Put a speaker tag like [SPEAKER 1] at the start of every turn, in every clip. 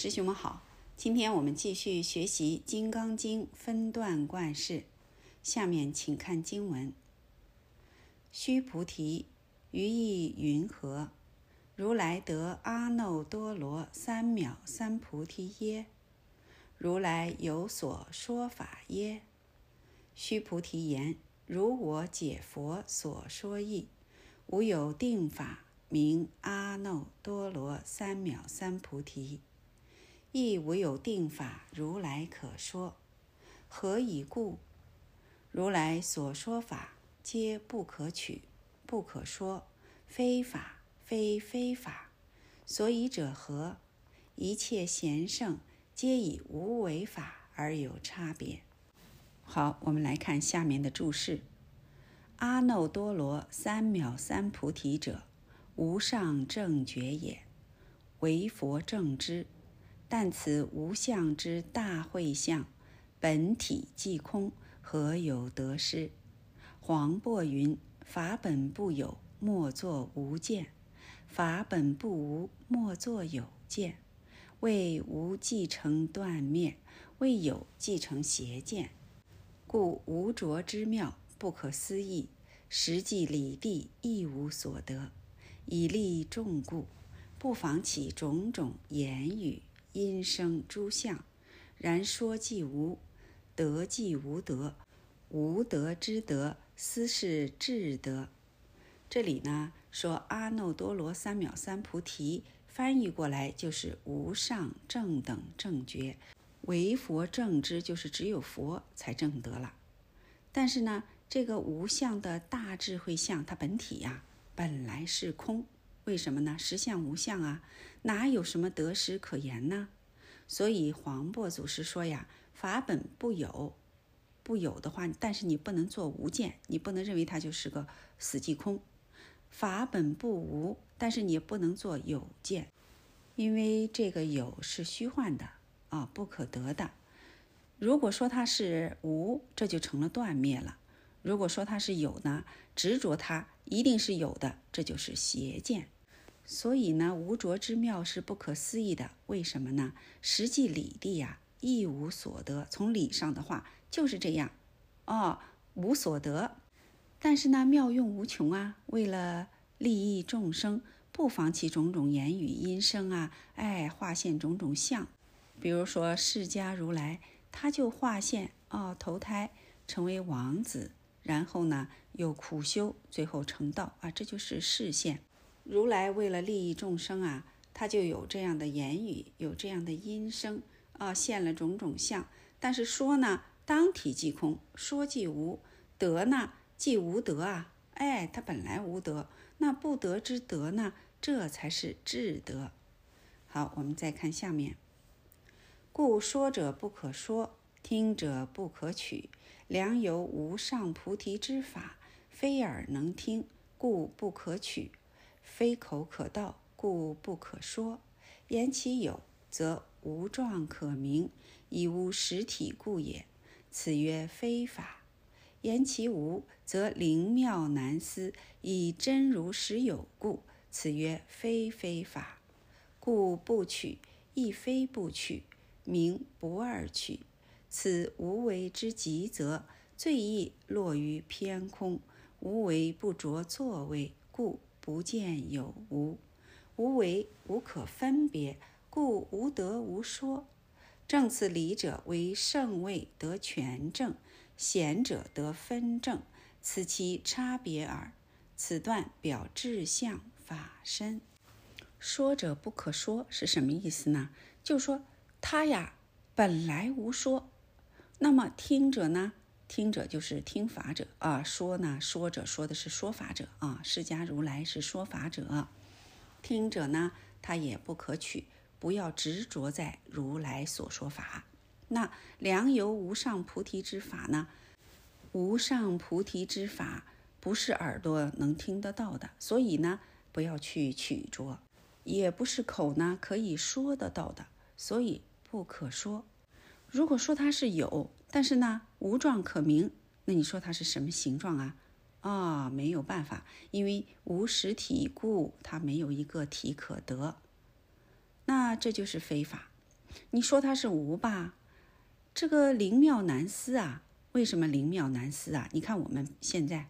[SPEAKER 1] 师兄们好，今天我们继续学习《金刚经》分段观释。下面请看经文：须菩提，于意云何？如来得阿耨多罗三藐三菩提耶？如来有所说法耶？须菩提言：如我解佛所说义，无有定法名阿耨多罗三藐三菩提。亦无有定法，如来可说。何以故？如来所说法，皆不可取，不可说，非法，非非法。所以者何？一切贤圣，皆以无为法而有差别。好，我们来看下面的注释：阿耨多罗三藐三菩提者，无上正觉也，为佛正之。但此无相之大会相，本体即空，何有得失？黄檗云：法本不有，莫作无见；法本不无，莫作有见。为无继承断灭，为有继承邪见，故无着之妙不可思议，实际理地亦无所得。以利众故，不妨起种种言语。因生诸相，然说即无，得即无得，无得之得，斯是智德。这里呢说阿耨多罗三藐三菩提，翻译过来就是无上正等正觉，唯佛正知，就是只有佛才正得了。但是呢，这个无相的大智慧相，它本体呀本来是空。为什么呢？实相无相啊，哪有什么得失可言呢？所以黄檗祖师说呀：“法本不有，不有的话，但是你不能做无见，你不能认为它就是个死寂空。法本不无，但是你也不能做有见，因为这个有是虚幻的啊，不可得的。如果说它是无，这就成了断灭了；如果说它是有呢，执着它一定是有的，这就是邪见。”所以呢，无着之妙是不可思议的。为什么呢？实际理地呀，一无所得。从理上的话就是这样，哦，无所得。但是呢，妙用无穷啊。为了利益众生，不妨其种种言语音声啊，哎，化现种种相。比如说释迦如来，他就化现哦，投胎成为王子，然后呢又苦修，最后成道啊，这就是示现。如来为了利益众生啊，他就有这样的言语，有这样的音声啊，现了种种相。但是说呢，当体即空，说即无德呢，即无德啊。哎，他本来无德，那不得之德呢，这才是智德。好，我们再看下面。故说者不可说，听者不可取。良由无上菩提之法，非耳能听，故不可取。非口可道，故不可说。言其有，则无状可明，以无实体故也。此曰非法。言其无，则灵妙难思，以真如实有故。此曰非非法。故不取，亦非不取，名不二取。此无为之极则，最易落于偏空。无为不着作为，故。不见有无，无为无可分别，故无得无说。正此理者，为圣位得全正，贤者得分正，此其差别耳。此段表志相法身。说者不可说是什么意思呢？就说他呀本来无说，那么听者呢？听者就是听法者啊，说呢，说者说的是说法者啊，释迦如来是说法者，听者呢，他也不可取，不要执着在如来所说法。那良由无上菩提之法呢？无上菩提之法不是耳朵能听得到的，所以呢，不要去取着，也不是口呢可以说得到的，所以不可说。如果说它是有。但是呢，无状可名，那你说它是什么形状啊？啊，没有办法，因为无实体故，它没有一个体可得。那这就是非法。你说它是无吧？这个灵妙难思啊！为什么灵妙难思啊？你看我们现在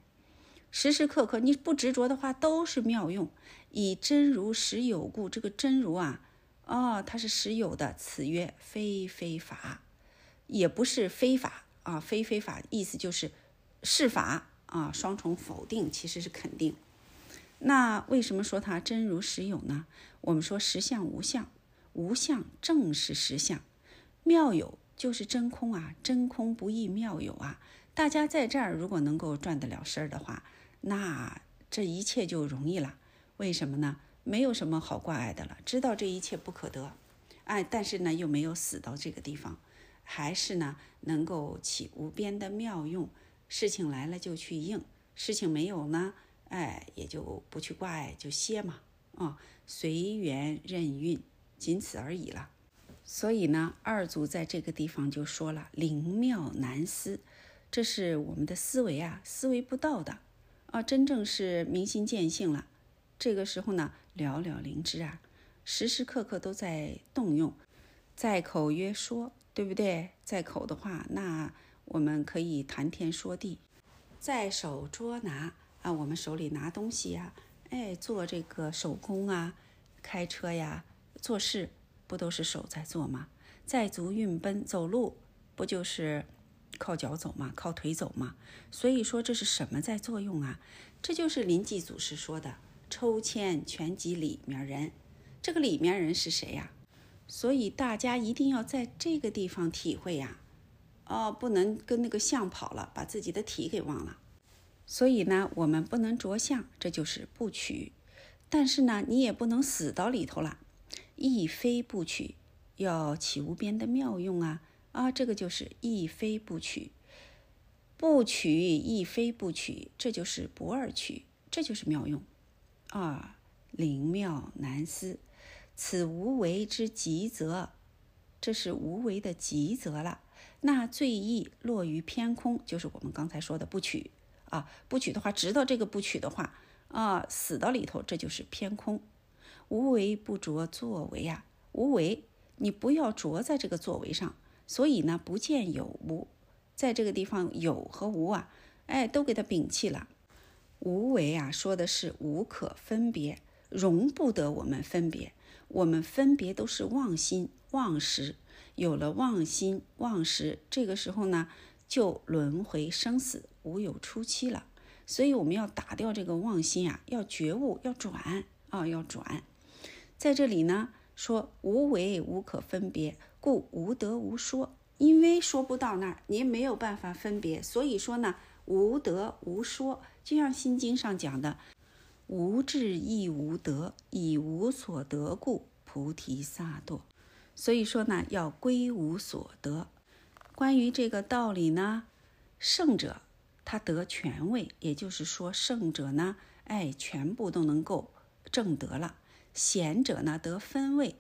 [SPEAKER 1] 时时刻刻，你不执着的话，都是妙用。以真如实有故，这个真如啊，哦，它是实有的。此曰非非法，也不是非法啊，非非法意思就是是法啊，双重否定其实是肯定。那为什么说它真如实有呢？我们说实相无相，无相正是实相，妙有就是真空啊，真空不异妙有啊。大家在这儿如果能够转得了身儿的话，那这一切就容易了。为什么呢？没有什么好挂碍的了，知道这一切不可得，哎，但是呢又没有死到这个地方，还是呢能够起无边的妙用。事情来了就去应，事情没有呢，哎，也就不去挂碍，就歇嘛，啊，随缘任运，仅此而已了。所以呢，二祖在这个地方就说了：“灵妙难思，这是我们的思维啊，思维不到的啊，真正是明心见性了。”这个时候呢，寥寥灵芝啊，时时刻刻都在动用，在口曰说，对不对？在口的话，那我们可以谈天说地；在手捉拿啊，我们手里拿东西呀，哎，做这个手工啊，开车呀，做事不都是手在做吗？在足运奔，走路不就是靠脚走吗？靠腿走吗？所以说这是什么在作用啊？这就是临济祖师说的。抽签全集里面人，这个里面人是谁呀？所以大家一定要在这个地方体会呀，哦，不能跟那个相跑了，把自己的体给忘了。所以呢，我们不能着相，这就是不取。但是呢，你也不能死到里头了，亦非不取，要起无边的妙用啊啊，这个就是亦非不取，不取亦非不取，这就是不二取，这就是妙用。二灵妙难思，此无为之极则，这是无为的极则了。那最易落于偏空，就是我们刚才说的不取啊。不取的话，直到这个不取的话啊，死到里头，这就是偏空。无为不着作为呀，无为，你不要着在这个作为上。所以呢，不见有无，在这个地方有和无啊，哎，都给它摒弃了。无为啊，说的是无可分别，容不得我们分别。我们分别都是妄心妄识，有了妄心妄识，这个时候呢，就轮回生死，无有出期了。所以我们要打掉这个妄心啊，要觉悟，要转啊，要转。在这里呢，说无为无可分别，故无得无说。因为说不到那儿，您没有办法分别，所以说呢，无得无说。就像《心经》上讲的，“无智亦无得，以无所得故，菩提萨埵。”所以说呢，要归无所得。关于这个道理呢，圣者他得权位，也就是说，圣者呢，哎，全部都能够正得了。贤者呢，得分位。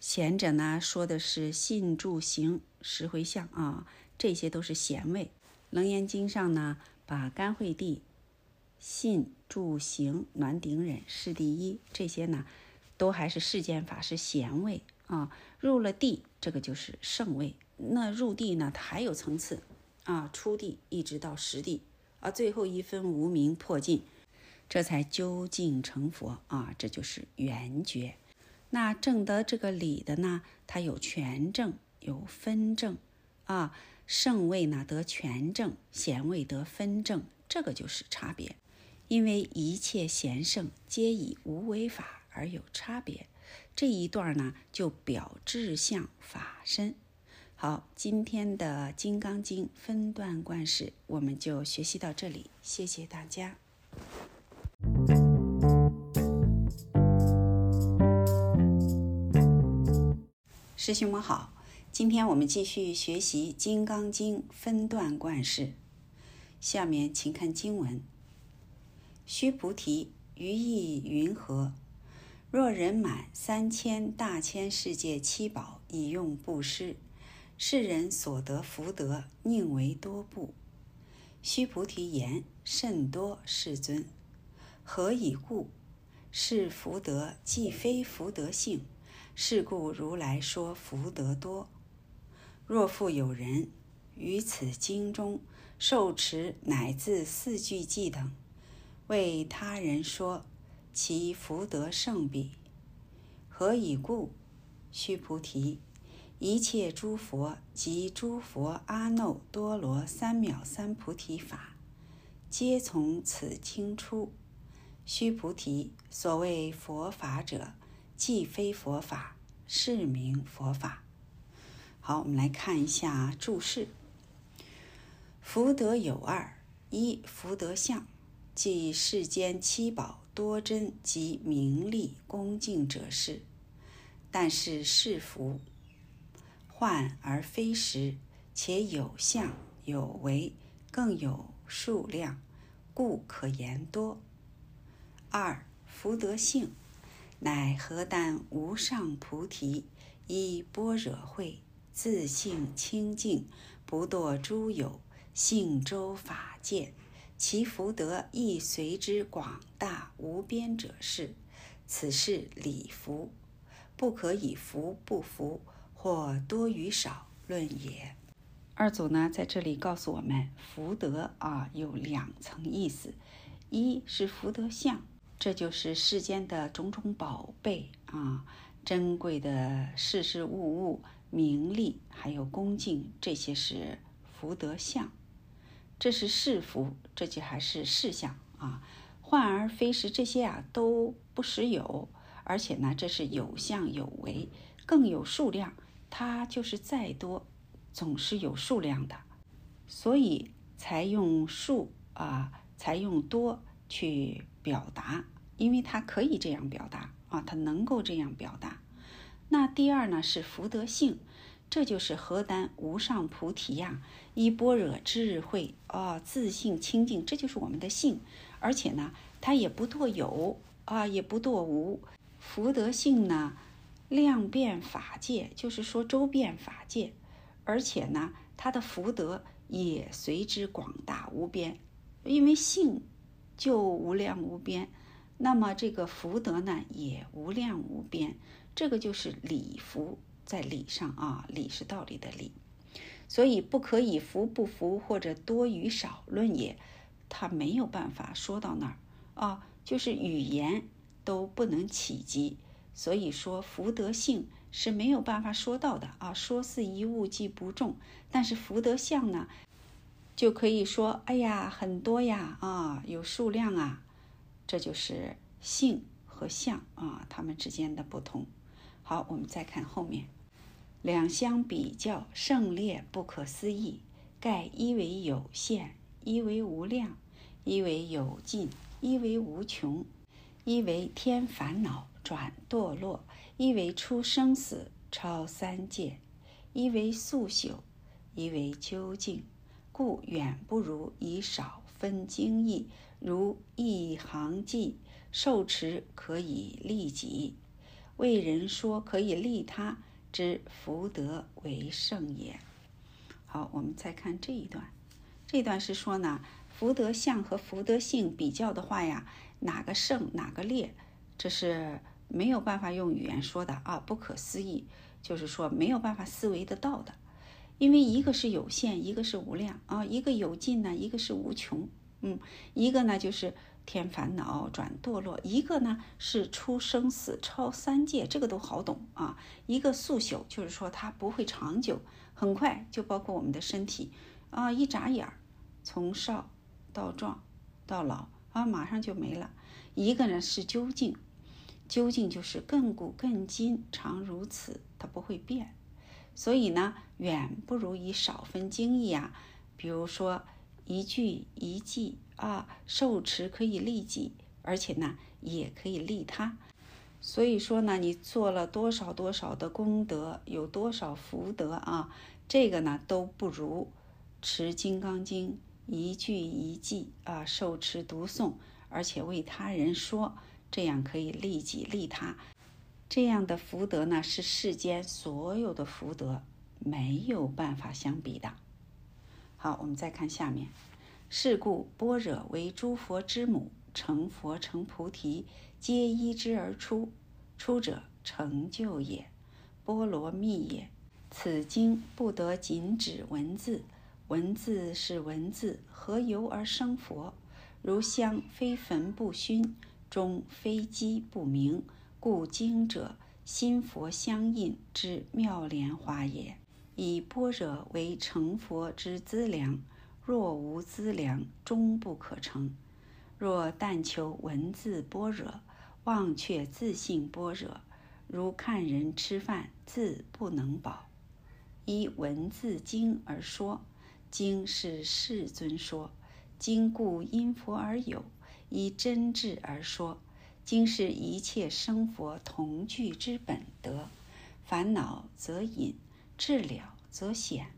[SPEAKER 1] 贤者呢，说的是信住行识回向啊，这些都是贤位。《楞严经》上呢，把甘惠帝。信住行暖顶忍是第一，这些呢，都还是世间法是贤位啊。入了地，这个就是圣位。那入地呢，它还有层次啊，初地一直到实地啊，最后一分无名破尽，这才究竟成佛啊，这就是圆觉。那证得这个理的呢，它有全证，有分证啊。圣位呢得全证，贤位得分证，这个就是差别。因为一切贤圣皆以无为法而有差别，这一段呢就表志向法身。好，今天的《金刚经》分段观世，我们就学习到这里，谢谢大家。师兄们好，今天我们继续学习《金刚经》分段观世，下面请看经文。须菩提，于意云何？若人满三千大千世界七宝以用布施，世人所得福德宁为多不？须菩提言：甚多，世尊。何以故？是福德既非福德性，是故如来说福德多。若复有人于此经中受持乃至四句偈等，为他人说，其福德胜彼。何以故？须菩提，一切诸佛及诸佛阿耨多罗三藐三菩提法，皆从此经出。须菩提，所谓佛法者，既非佛法，是名佛法。好，我们来看一下注释。福德有二：一福德相，即世间七宝。多珍及名利恭敬者是，但是是福，幻而非实，且有相有为，更有数量，故可言多。二福德性，乃何但无上菩提，依般若慧，自性清净，不堕诸有，性周法界。其福德亦随之广大无边者是，此是礼福，不可以福不福或多与少论也。二祖呢，在这里告诉我们，福德啊有两层意思，一是福德相，这就是世间的种种宝贝啊，珍贵的事事物物、名利还有恭敬，这些是福德相。这是是福，这就还是事相啊。患而非实，这些啊都不实有，而且呢，这是有相有为，更有数量。它就是再多，总是有数量的，所以才用数啊，才用多去表达，因为它可以这样表达啊，它能够这样表达。那第二呢，是福德性。这就是何丹无上菩提呀！依般若智慧啊，自信清净，这就是我们的性。而且呢，它也不堕有啊，也不堕无。福德性呢，量变法界，就是说周遍法界。而且呢，它的福德也随之广大无边，因为性就无量无边，那么这个福德呢也无量无边。这个就是礼福。在理上啊，理是道理的理，所以不可以服不服或者多与少论也，他没有办法说到那儿啊，就是语言都不能企及，所以说福德性是没有办法说到的啊。说似一物即不中，但是福德相呢，就可以说，哎呀，很多呀啊，有数量啊，这就是性和相啊，它们之间的不同。好，我们再看后面。两相比较，胜劣不可思议。盖一为有限，一为无量，一为有尽，一为无穷，一为天烦恼转堕落，一为出生死超三界，一为速朽，一为究竟。故远不如以少分精义，如一行记，受持可以利己，为人说可以利他。之福德为圣也。好，我们再看这一段。这段是说呢，福德相和福德性比较的话呀，哪个胜，哪个劣，这是没有办法用语言说的啊，不可思议，就是说没有办法思维得到的。因为一个是有限，一个是无量啊，一个有尽呢，一个是无穷。嗯，一个呢就是。添烦恼转堕落，一个呢是出生死超三界，这个都好懂啊。一个速朽，就是说它不会长久，很快就包括我们的身体啊，一眨眼儿，从少到壮到老啊，马上就没了。一个呢是究竟，究竟就是亘古亘今常如此，它不会变。所以呢，远不如以少分精义啊。比如说一句一记。啊，受持可以利己，而且呢，也可以利他。所以说呢，你做了多少多少的功德，有多少福德啊，这个呢都不如持《金刚经》一句一句啊，受持读诵，而且为他人说，这样可以利己利他。这样的福德呢，是世间所有的福德没有办法相比的。好，我们再看下面。是故般若为诸佛之母，成佛成菩提，皆依之而出。出者成就也，波罗蜜也。此经不得仅指文字，文字是文字，何由而生佛？如香非焚不熏，钟非机不鸣，故经者心佛相应之妙莲花也。以般若为成佛之资粮，若无资粮，终不可成。若但求文字般若，忘却自性般若，如看人吃饭，自不能饱。依文字经而说，经是世尊说，经故因佛而有；依真智而说，经是一切生佛同具之本德。烦恼则隐，智了则显。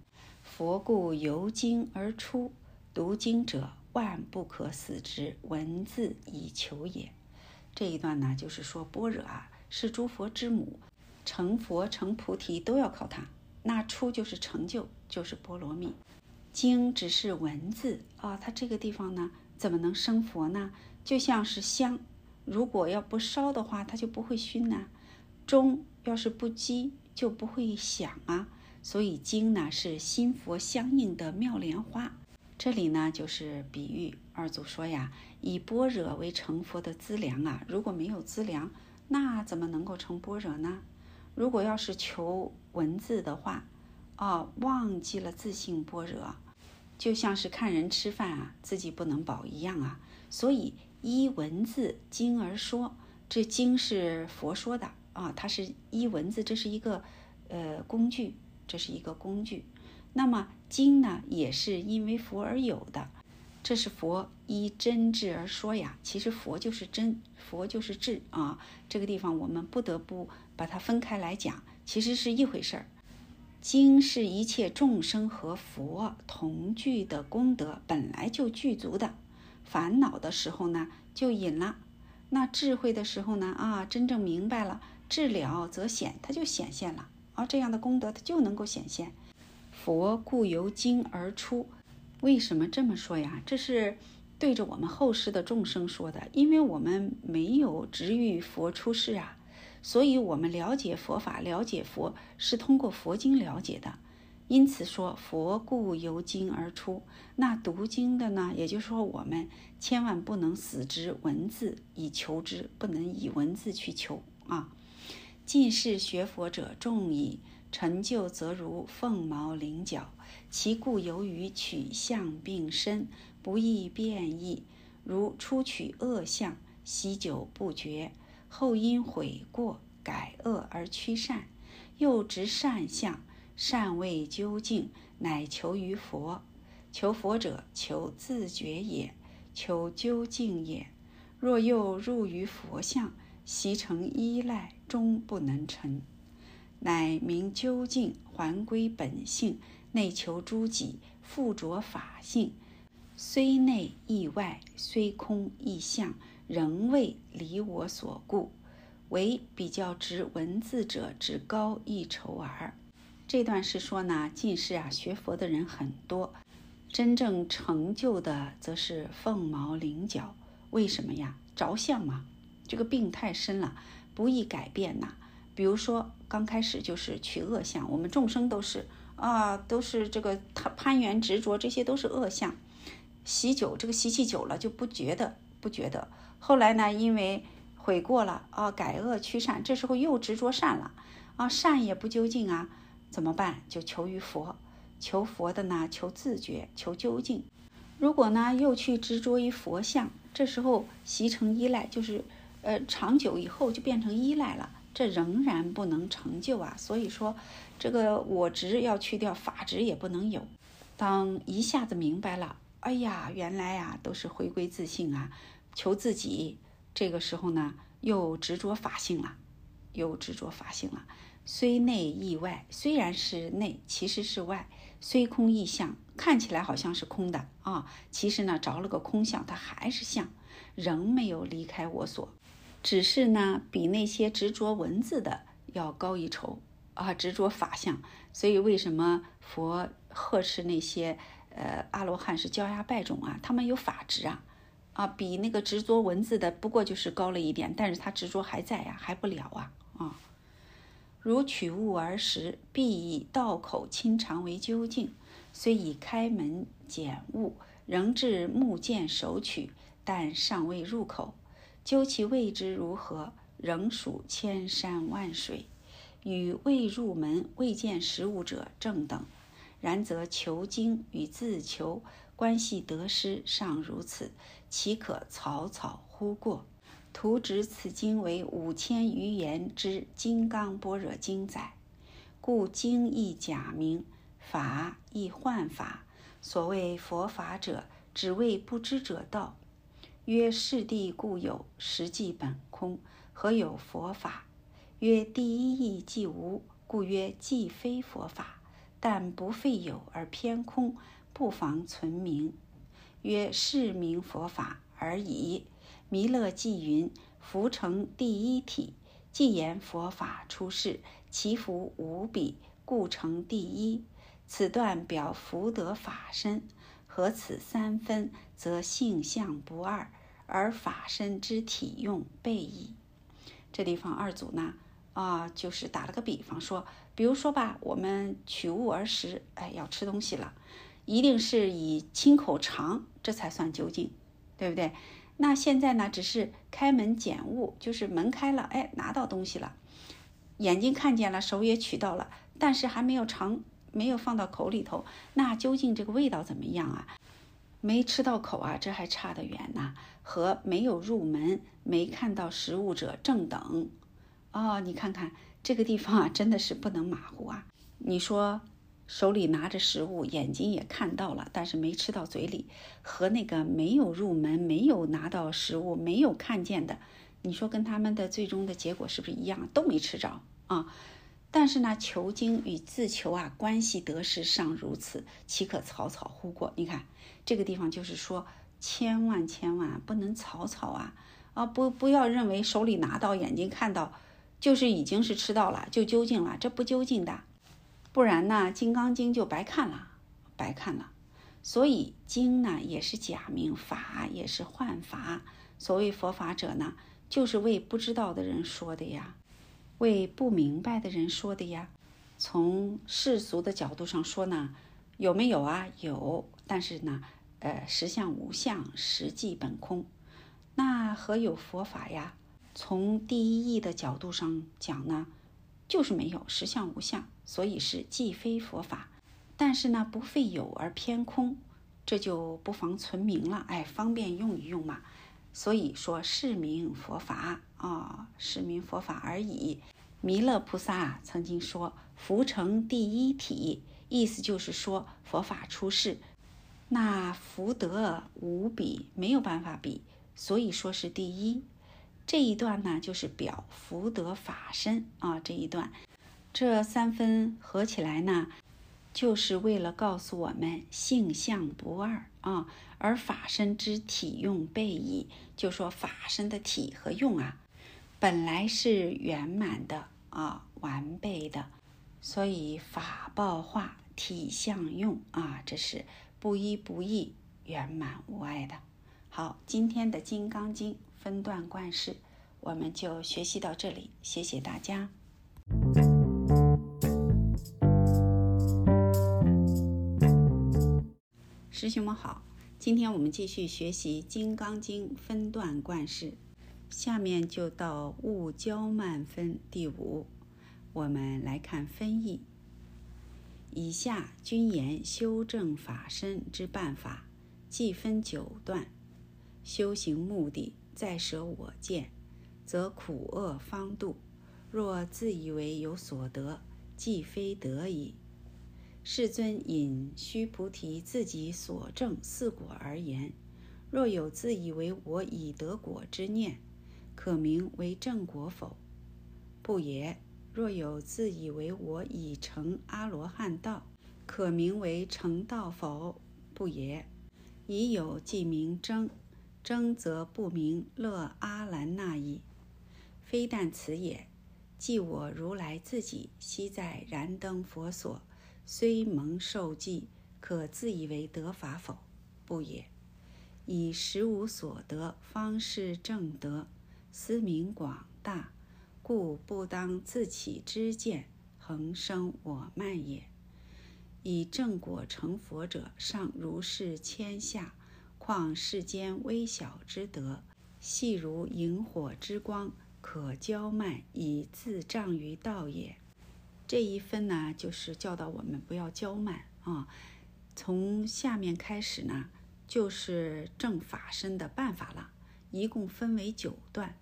[SPEAKER 1] 佛故由经而出，读经者万不可死之文字以求也。这一段呢，就是说般若啊，是诸佛之母，成佛成菩提都要靠它。那出就是成就，就是波罗蜜。经只是文字啊，它这个地方呢，怎么能生佛呢？就像是香，如果要不烧的话，它就不会熏呐。钟要是不击，就不会响啊。所以经呢，是心佛相应的妙莲花。这里呢，就是比喻二祖说呀，以般若为成佛的资粮啊。如果没有资粮，那怎么能够成般若呢？如果要是求文字的话，啊，忘记了自性般若，就像是看人吃饭啊，自己不能饱一样啊。所以依文字经而说，这经是佛说的啊，它是依文字，这是一个呃工具，这是一个工具。那么经呢，也是因为佛而有的，这是佛依真智而说呀。其实佛就是真，佛就是智啊。这个地方我们不得不。把它分开来讲，其实是一回事儿。经是一切众生和佛同具的功德，本来就具足的。烦恼的时候呢，就隐了；那智慧的时候呢，啊，真正明白了，智了则显，它就显现了。而，这样的功德它就能够显现。佛故由经而出，为什么这么说呀？这是对着我们后世的众生说的，因为我们没有直遇佛出世啊。所以，我们了解佛法、了解佛是通过佛经了解的。因此说，佛故由经而出。那读经的呢？也就是说，我们千万不能死之文字以求之，不能以文字去求啊。近世学佛者众矣，成就则如凤毛麟角。其故由于取相并深，不易变异。如初取恶相，习久不绝。后因悔过改恶而趋善，又执善相，善未究竟，乃求于佛。求佛者，求自觉也，求究竟也。若又入于佛相，习成依赖，终不能成。乃明究竟，还归本性，内求诸己，附着法性，虽内亦外，虽空亦相。仍未离我所故，唯比较执文字者只高一筹耳。这段是说呢，近世啊学佛的人很多，真正成就的则是凤毛麟角。为什么呀？着相嘛，这个病太深了，不易改变呐。比如说刚开始就是取恶相，我们众生都是啊，都是这个攀攀缘执着，这些都是恶相。习久，这个习气久了就不觉得，不觉得。后来呢，因为悔过了啊，改恶趋善，这时候又执着善了啊，善也不究竟啊，怎么办？就求于佛，求佛的呢，求自觉，求究竟。如果呢，又去执着于佛像，这时候习成依赖，就是呃，长久以后就变成依赖了，这仍然不能成就啊。所以说，这个我执要去掉，法执也不能有。当一下子明白了，哎呀，原来呀，都是回归自信啊。求自己，这个时候呢，又执着法性了，又执着法性了。虽内亦外，虽然是内，其实是外；虽空亦相，看起来好像是空的啊，其实呢，着了个空相，它还是相，仍没有离开我所。只是呢，比那些执着文字的要高一筹啊，执着法相。所以为什么佛呵斥那些呃阿罗汉是焦芽败种啊？他们有法执啊。啊，比那个执着文字的不过就是高了一点，但是他执着还在呀，还不了啊啊。如取物而食，必以道口清肠为究竟。虽以开门拣物，仍至目见手取，但尚未入口。究其位之如何，仍属千山万水，与未入门、未见实物者正等。然则求经与自求关系得失尚如此，岂可草草忽过？图指此经为五千余言之《金刚般若经》载，故经亦假名，法亦幻法。所谓佛法者，只为不知者道。曰：是地故有，实际本空，何有佛法？曰：第一义即无，故曰既非佛法。但不废有而偏空，不妨存名。曰：是名佛法而已。弥勒既云：“福成第一体，既言佛法出世，其福无比，故成第一。”此段表福德法身，合此三分，则性相不二，而法身之体用备矣。这地方二祖呢，啊，就是打了个比方说，比如说吧，我们取物而食，哎，要吃东西了，一定是以亲口尝，这才算究竟，对不对？那现在呢，只是开门捡物，就是门开了，哎，拿到东西了，眼睛看见了，手也取到了，但是还没有尝，没有放到口里头。那究竟这个味道怎么样啊？没吃到口啊，这还差得远呢。和没有入门、没看到食物者正等。哦，你看看这个地方啊，真的是不能马虎啊。你说。手里拿着食物，眼睛也看到了，但是没吃到嘴里，和那个没有入门、没有拿到食物、没有看见的，你说跟他们的最终的结果是不是一样？都没吃着啊！但是呢，求经与自求啊，关系得失尚如此，岂可草草忽过？你看这个地方就是说，千万千万不能草草啊啊！不不要认为手里拿到、眼睛看到，就是已经是吃到了，就究竟了，这不究竟的。不然呢，《金刚经》就白看了，白看了。所以经呢也是假名，法也是幻法。所谓佛法者呢，就是为不知道的人说的呀，为不明白的人说的呀。从世俗的角度上说呢，有没有啊？有，但是呢，呃，实相无相，实际本空。那何有佛法呀？从第一义的角度上讲呢？就是没有实相无相，所以是既非佛法，但是呢不废有而偏空，这就不妨存名了，哎，方便用一用嘛。所以说是名佛法啊，是名佛法而已。弥勒菩萨曾经说福成第一体，意思就是说佛法出世，那福德无比，没有办法比，所以说是第一。这一段呢，就是表福德法身啊。这一段，这三分合起来呢，就是为了告诉我们性相不二啊。而法身之体用备矣，就说法身的体和用啊，本来是圆满的啊，完备的，所以法报化体相用啊，这是不一不异、圆满无碍的。好，今天的《金刚经》。分段贯式，我们就学习到这里，谢谢大家。师兄们好，今天我们继续学习《金刚经》分段贯式，下面就到物交慢分第五，我们来看分义。以下均言修正法身之办法，即分九段，修行目的。在舍我见，则苦厄方度；若自以为有所得，既非得矣。世尊引须菩提自己所证四果而言：若有自以为我已得果之念，可名为正果否？不也。若有自以为我已成阿罗汉道，可名为成道否？不也。已有即名争。争则不明乐阿兰那矣。非但此也，即我如来自己悉在燃灯佛所，虽蒙受记，可自以为得法否？不也。以实无所得，方是正德，思明广大，故不当自起知见，恒生我慢也。以正果成佛者，尚如是谦下，况世间微小之德，细如萤火之光，可骄慢以自障于道也。这一分呢，就是教导我们不要骄慢啊。从下面开始呢，就是正法身的办法了，一共分为九段。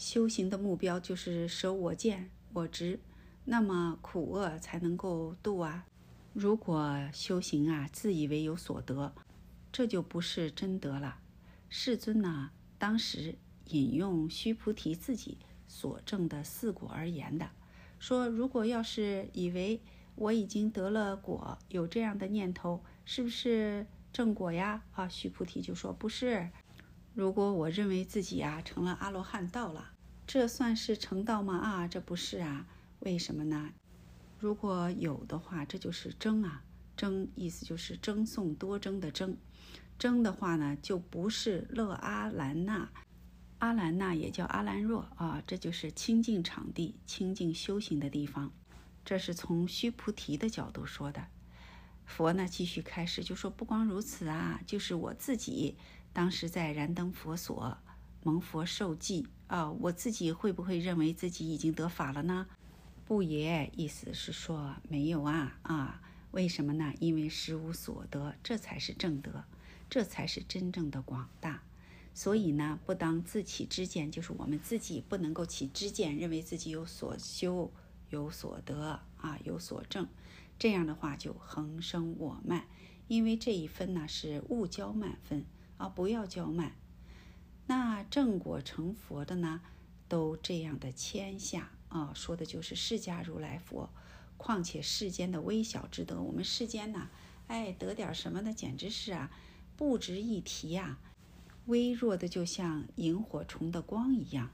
[SPEAKER 1] 修行的目标就是舍我见、我执，那么苦厄才能够度啊。如果修行啊，自以为有所得，这就不是真德了。世尊呢，当时引用须菩提自己所证的四果而言的，说如果要是以为我已经得了果，有这样的念头。是不是正果呀？啊，须菩提就说不是。如果我认为自己呀成了阿罗汉道了，这算是成道吗？啊，这不是啊。为什么呢？如果有的话，这就是争啊。争意思就是争讼多争的争。争的话呢，就不是乐阿兰那。阿兰那也叫阿兰若啊，这就是清净场地、清净修行的地方。这是从须菩提的角度说的。佛呢，继续开始就说：“不光如此啊，就是我自己当时在燃灯佛所蒙佛受记啊，我自己会不会认为自己已经得法了呢？不也，意思是说没有啊啊？为什么呢？因为实无所得，这才是正德，这才是真正的广大。所以呢，不当自起知见，就是我们自己不能够起知见，认为自己有所修、有所得啊，有所证。”这样的话就恒生我慢，因为这一分呢是物交慢分啊，不要骄慢。那正果成佛的呢，都这样的谦下啊，说的就是释迦如来佛。况且世间的微小之德，我们世间呢，哎，得点什么的，简直是啊，不值一提呀，微弱的就像萤火虫的光一样。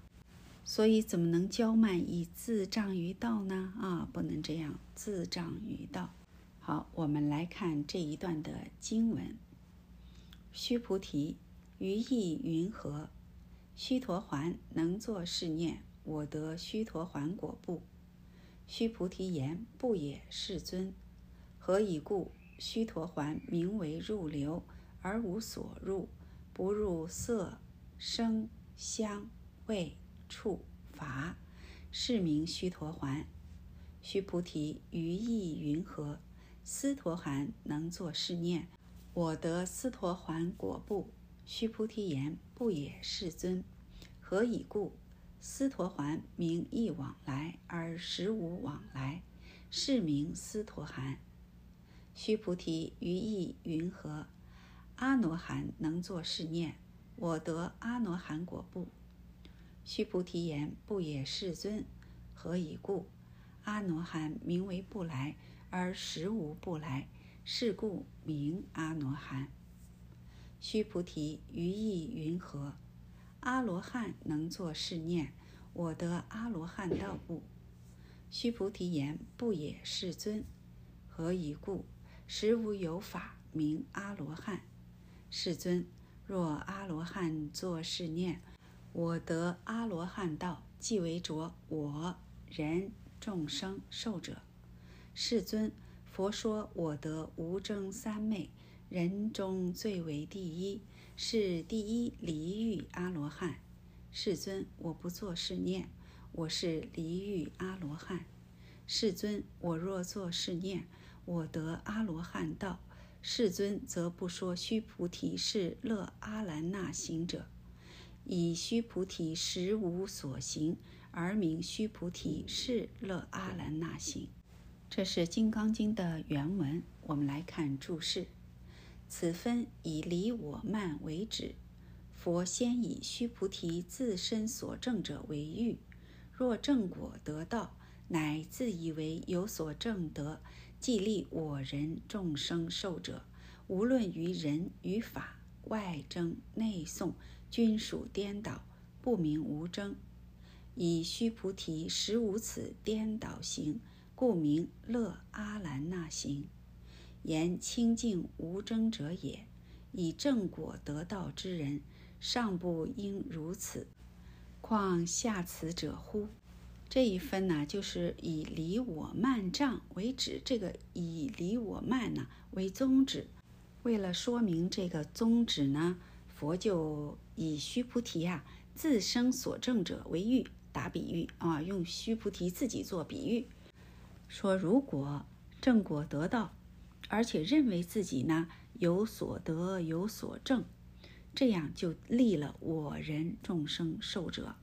[SPEAKER 1] 所以怎么能骄慢以自障于道呢？啊，不能这样自障于道。好，我们来看这一段的经文。须菩提，于意云何？须陀环能作是念：我得须陀环果不？须菩提言：不也，世尊。何以故？须陀环名为入流，而无所入，不入色、声、香、味。触法，是名须陀环。须菩提，于意云何？斯陀含能作是念：我得斯陀环果不？须菩提言：不也，世尊。何以故？斯陀环名意往来，而实无往来，是名斯陀含。须菩提，于意云何？阿罗含能作是念：我得阿罗含果不？须菩提言：“不也，世尊。何以故？阿罗含名为不来，而实无不来，是故名阿罗汉。”须菩提，于意云何？阿罗汉能作是念：“我得阿罗汉道不？”须菩提言：“不也，世尊。何以故？实无有法名阿罗汉。世尊，若阿罗汉作是念。”我得阿罗汉道，即为着我人众生寿者。世尊，佛说我得无争三昧，人中最为第一，是第一离欲阿罗汉。世尊，我不作是念，我是离欲阿罗汉。世尊，我若作是念，我得阿罗汉道。世尊则不说须菩提是乐阿兰那行者。以须菩提实无所行，而名须菩提是乐阿兰那行。这是《金刚经》的原文。我们来看注释：此分以离我慢为止。佛先以须菩提自身所证者为喻。若正果得道，乃自以为有所证得，即立我人众生受者，无论于人与法外争内诵。均属颠倒，不明无争。以须菩提实无此颠倒行，故名乐阿兰那行。言清净无争者也。以正果得道之人，尚不应如此，况下此者乎？这一分呢，就是以离我慢障为止。这个以离我慢呢为宗旨。为了说明这个宗旨呢，佛就以须菩提呀自生所证者为喻，打比喻啊，用须菩提自己做比喻，说如果正果得到，而且认为自己呢有所得有所证，这样就立了我人众生受者。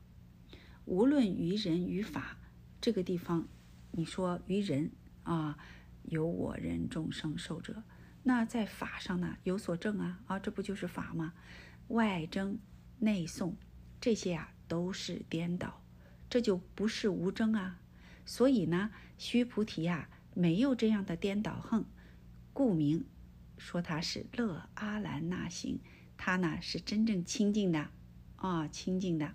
[SPEAKER 1] 无论于人于法，这个地方，你说于人啊，有我人众生受者，那在法上呢有所证啊啊，这不就是法吗？外争内送，这些啊都是颠倒，这就不是无争啊。所以呢，须菩提呀，没有这样的颠倒横，故名说他是乐阿兰那行，他呢是真正清净的啊，清净的。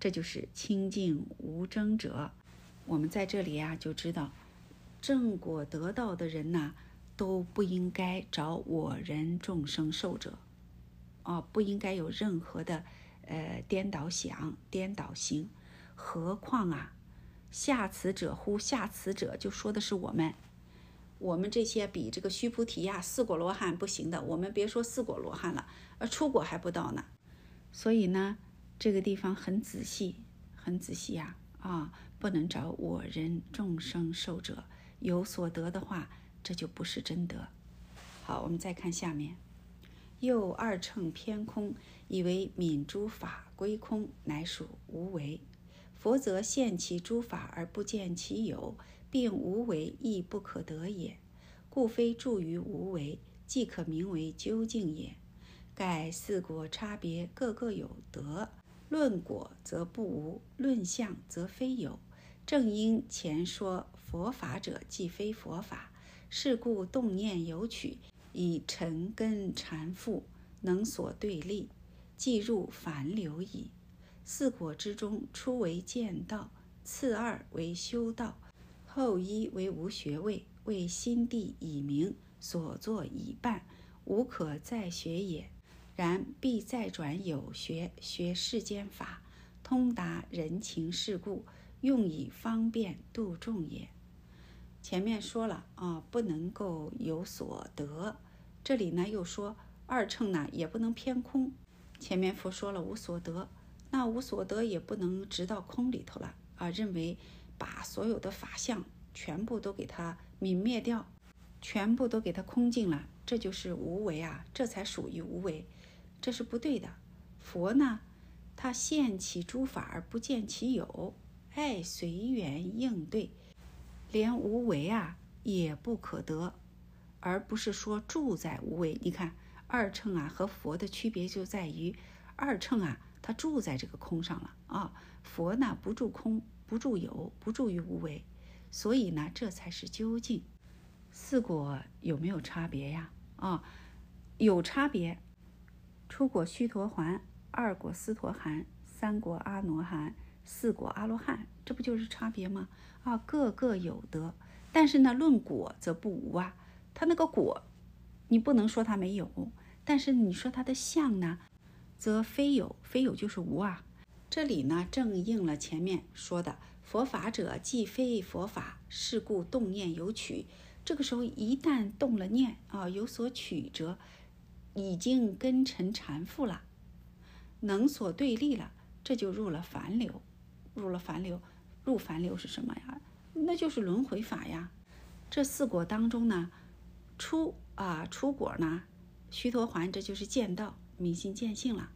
[SPEAKER 1] 这就是清净无争者。我们在这里呀，就知道正果得道的人呐，都不应该找我人众生受者，啊，不应该有任何的呃颠倒想、颠倒行。何况啊，下此者乎？下此者就说的是我们，我们这些比这个须菩提呀、四果罗汉不行的，我们别说四果罗汉了，呃，出果还不到呢。所以呢。这个地方很仔细，很仔细呀！啊，不能找我人众生受者有所得的话，这就不是真德。好，我们再看下面，又二乘偏空，以为泯诸法归空，乃属无为。佛则现其诸法而不见其有，并无为亦不可得也。故非住于无为，即可名为究竟也。盖四果差别，各各有德。论果则不无，论相则非有。正因前说佛法者，即非佛法，是故动念有取，以尘根缠缚，能所对立，即入凡流矣。四果之中，初为见道，次二为修道，后一为无学位，为心地已明，所作已办，无可再学也。然必再转有学学世间法，通达人情世故，用以方便度众也。前面说了啊，不能够有所得。这里呢又说二乘呢也不能偏空。前面佛说了无所得，那无所得也不能直到空里头了啊，认为把所有的法相全部都给它泯灭掉，全部都给它空尽了，这就是无为啊，这才属于无为。这是不对的。佛呢，他现其诸法而不见其有，爱随缘应对，连无为啊也不可得，而不是说住在无为。你看二乘啊和佛的区别就在于，二乘啊他住在这个空上了啊，佛呢不住空，不住有，不住于无为，所以呢这才是究竟。四果有没有差别呀？啊，有差别。初果须陀洹，二果斯陀含，三果阿罗汉，四果阿罗汉，这不就是差别吗？啊，个个有德，但是呢，论果则不无啊。他那个果，你不能说他没有，但是你说他的相呢，则非有，非有就是无啊。这里呢，正应了前面说的，佛法者既非佛法，是故动念有取。这个时候一旦动了念啊，有所曲折。已经根尘缠缚了，能所对立了，这就入了凡流，入了凡流，入凡流是什么呀？那就是轮回法呀。这四果当中呢，出啊出果呢，须陀环这就是见道，明心见性了。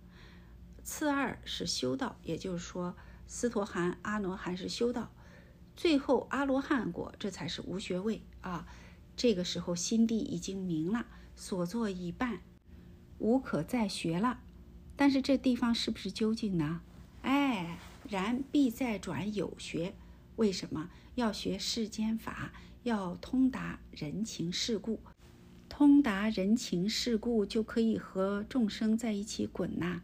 [SPEAKER 1] 次二是修道，也就是说，斯陀含、阿罗汉是修道，最后阿罗汉果这才是无学位啊。这个时候心地已经明了，所作已办。无可再学了，但是这地方是不是究竟呢？哎，然必再转有学。为什么要学世间法？要通达人情世故，通达人情世故就可以和众生在一起滚呐，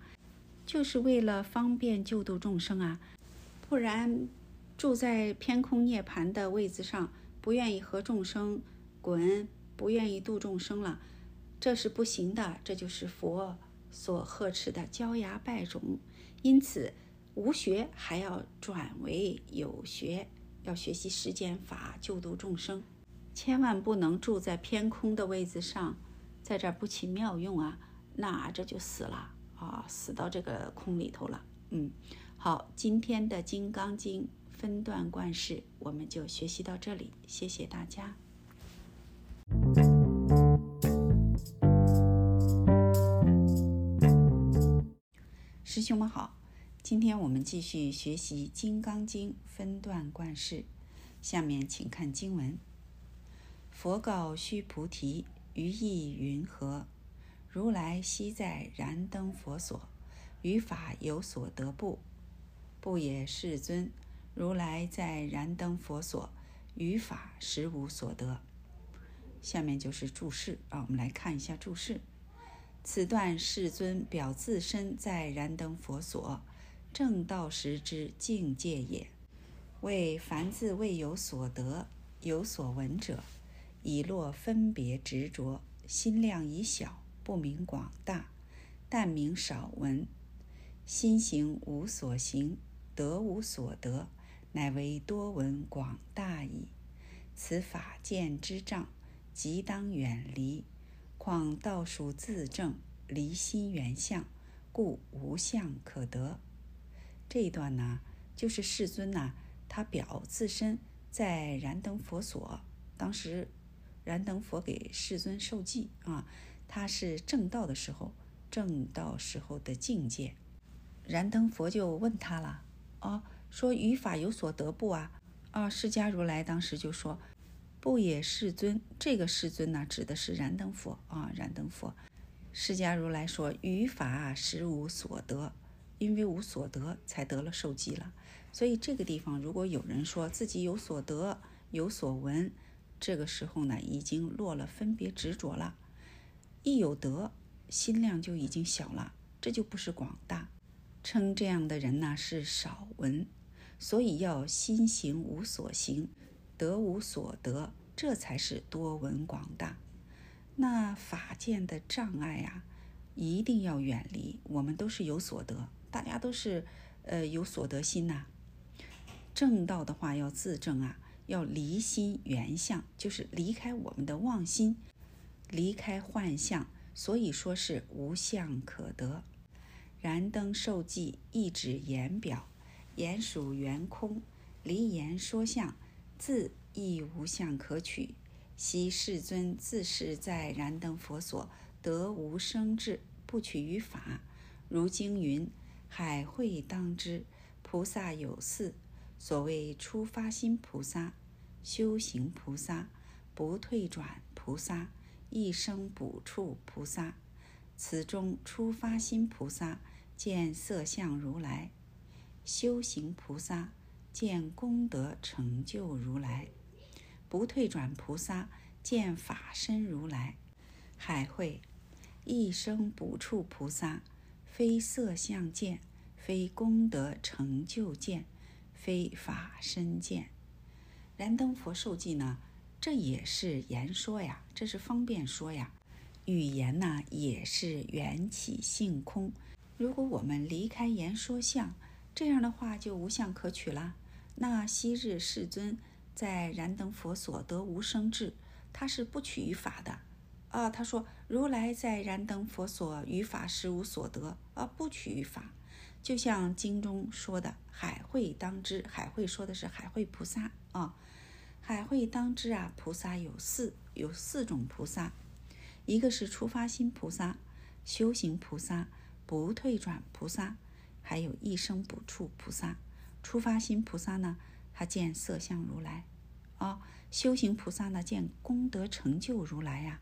[SPEAKER 1] 就是为了方便救度众生啊。不然住在偏空涅盘的位置上，不愿意和众生滚，不愿意度众生了。这是不行的，这就是佛所呵斥的焦牙败种。因此，无学还要转为有学，要学习世间法，救度众生，千万不能住在偏空的位置上，在这儿不起妙用啊，那这就死了啊，死到这个空里头了。嗯，好，今天的《金刚经》分段观世，我们就学习到这里，谢谢大家。师兄们好，今天我们继续学习《金刚经》分段观世。下面请看经文：佛告须菩提，于意云何？如来昔在燃灯佛所，于法有所得不？不也，世尊。如来在燃灯佛所，于法实无所得。下面就是注释啊，我们来看一下注释。此段世尊表自身在燃灯佛所正道时之境界也。为凡自未有所得、有所闻者，已落分别执着，心量已小，不明广大，但明少闻。心行无所行，得无所得，乃为多闻广大矣。此法见之障，即当远离。况道属自证，离心原相，故无相可得。这一段呢，就是世尊呐，他表自身在燃灯佛所，当时燃灯佛给世尊受记啊，他是正道的时候，正道时候的境界。燃灯佛就问他了，啊，说于法有所得不啊？啊，释迦如来当时就说。不也，世尊。这个世尊呢，指的是燃灯佛啊。燃灯佛，释迦如来说：“于法实无所得，因为无所得，才得了受记了。所以这个地方，如果有人说自己有所得、有所闻，这个时候呢，已经落了分别执着了。一有得，心量就已经小了，这就不是广大。称这样的人呢，是少闻。所以要心行无所行。”得无所得，这才是多闻广大。那法见的障碍呀，一定要远离。我们都是有所得，大家都是呃有所得心呐。正道的话要自正啊，要离心原相，就是离开我们的妄心，离开幻象。所以说是无相可得。燃灯受记，一指言表，言属圆空，离言说相。自亦无相可取，昔世尊自是在燃灯佛所得无生智，不取于法。如经云：“海会当知，菩萨有四，所谓初发心菩萨、修行菩萨、不退转菩萨、一生补处菩萨。此中初发心菩萨见色相如来，修行菩萨。”见功德成就如来，不退转菩萨见法身如来，海会一生补处菩萨，非色相见，非功德成就见，非法身见。燃灯佛受记呢？这也是言说呀，这是方便说呀。语言呢，也是缘起性空。如果我们离开言说相，这样的话就无相可取了。那昔日世尊在燃灯佛所得无生智，他是不取于法的啊。他说：“如来在燃灯佛所于法实无所得啊，不取于法。”就像经中说的：“海会当知，海会说的是海会菩萨啊。海会当知啊，菩萨有四，有四种菩萨，一个是初发心菩萨、修行菩萨、不退转菩萨，还有一生补处菩萨。”初发心菩萨呢，他见色相如来，啊，修行菩萨呢见功德成就如来呀。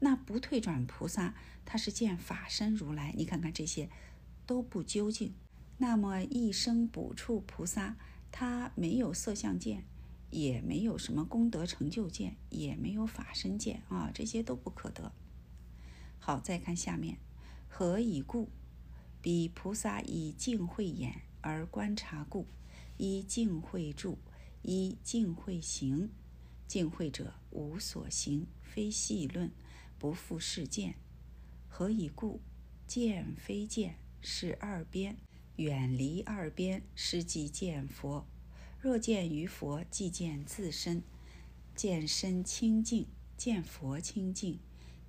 [SPEAKER 1] 那不退转菩萨，他是见法身如来。你看看这些都不究竟。那么一生补处菩萨，他没有色相见，也没有什么功德成就见，也没有法身见啊，这些都不可得。好，再看下面，何以故？彼菩萨以净慧眼而观察故。依净慧住，依净慧行。净慧者无所行，非细论，不复是见。何以故？见非见，是二边。远离二边，是即见佛。若见于佛，即见自身。见身清净，见佛清净。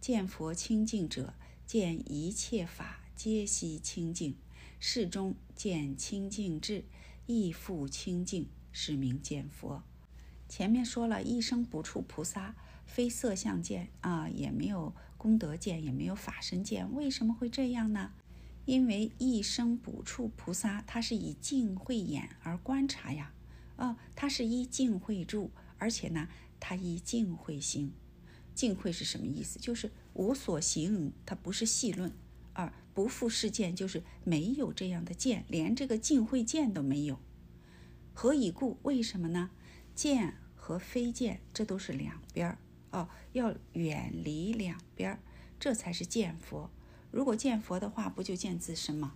[SPEAKER 1] 见佛清净者，见一切法皆悉清净。世中见清净智，亦复清净，是名见佛。前面说了一生不处菩萨，非色相见啊，也没有功德见，也没有法身见。为什么会这样呢？因为一生不处菩萨，他是以净慧眼而观察呀，啊，他是依净慧住，而且呢，他依净慧行。净慧是什么意思？就是无所行，它不是细论。二不复世间，就是没有这样的见，连这个净慧见都没有。何以故？为什么呢？见和非见，这都是两边儿哦，要远离两边儿，这才是见佛。如果见佛的话，不就见自身吗？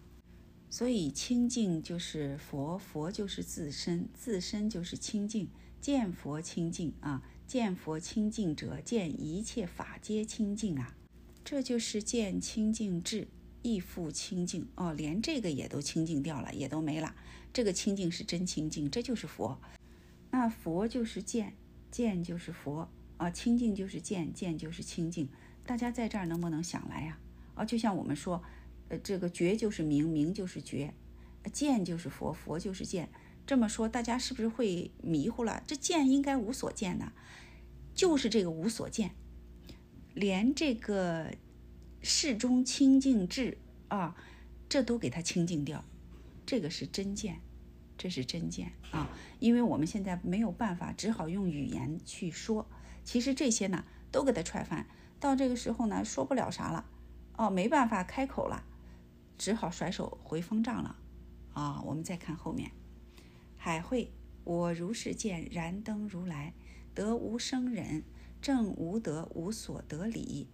[SPEAKER 1] 所以清净就是佛，佛就是自身，自身就是清净。见佛清净啊，见佛清净者，见一切法皆清净啊。这就是见清净智，亦复清净哦，连这个也都清净掉了，也都没了。这个清净是真清净，这就是佛。那佛就是见，见就是佛啊，清净就是见，见就是清净。大家在这儿能不能想来呀？啊就像我们说，呃，这个觉就是明，明就是觉，见就是佛，佛就是见。这么说，大家是不是会迷糊了？这见应该无所见呢，就是这个无所见。连这个世中清净智啊，这都给它清净掉，这个是真见，这是真见啊！因为我们现在没有办法，只好用语言去说。其实这些呢，都给它踹翻。到这个时候呢，说不了啥了，哦，没办法开口了，只好甩手回方丈了啊！我们再看后面，海会我如是见，燃灯如来得无生忍。正无得，无所得理。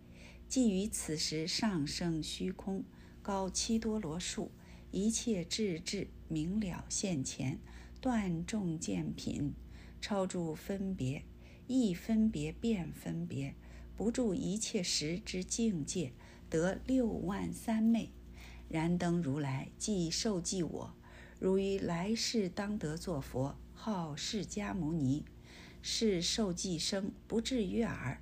[SPEAKER 1] 即于此时上升虚空，高七多罗树，一切智智明了现前，断众见品，超诸分别，亦分别变分别，不住一切时之境界，得六万三昧。燃灯如来即受记我，如于来世当得作佛，号释迦牟尼。是受记生，不至于耳，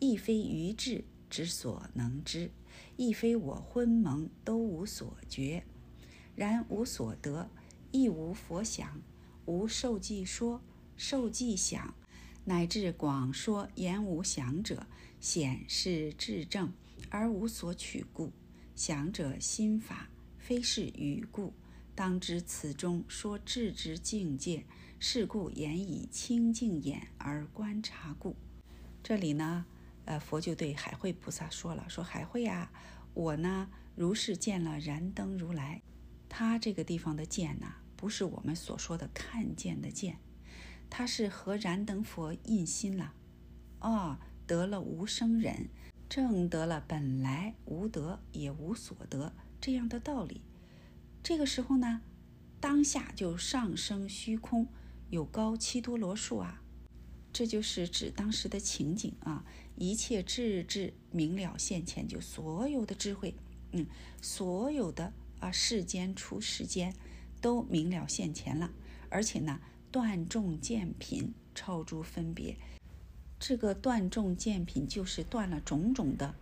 [SPEAKER 1] 亦非愚智之所能知，亦非我昏蒙都无所觉。然无所得，亦无佛想，无受记说，受记想，乃至广说言无想者，显是智正而无所取故。想者心法，非是语故。当知此中说智之境界。是故言以清净眼而观察故。这里呢，呃，佛就对海会菩萨说了：“说海会呀，我呢如是见了燃灯如来。他这个地方的见呢，不是我们所说的看见的见，他是和燃灯佛印心了，哦，得了无生忍，正得了本来无得也无所得这样的道理。这个时候呢，当下就上升虚空。”有高七多罗树啊，这就是指当时的情景啊！一切智智明了现前，就所有的智慧，嗯，所有的啊世间出世间都明了现前了。而且呢，断众见品，超诸分别。这个断众见品就是断了种种的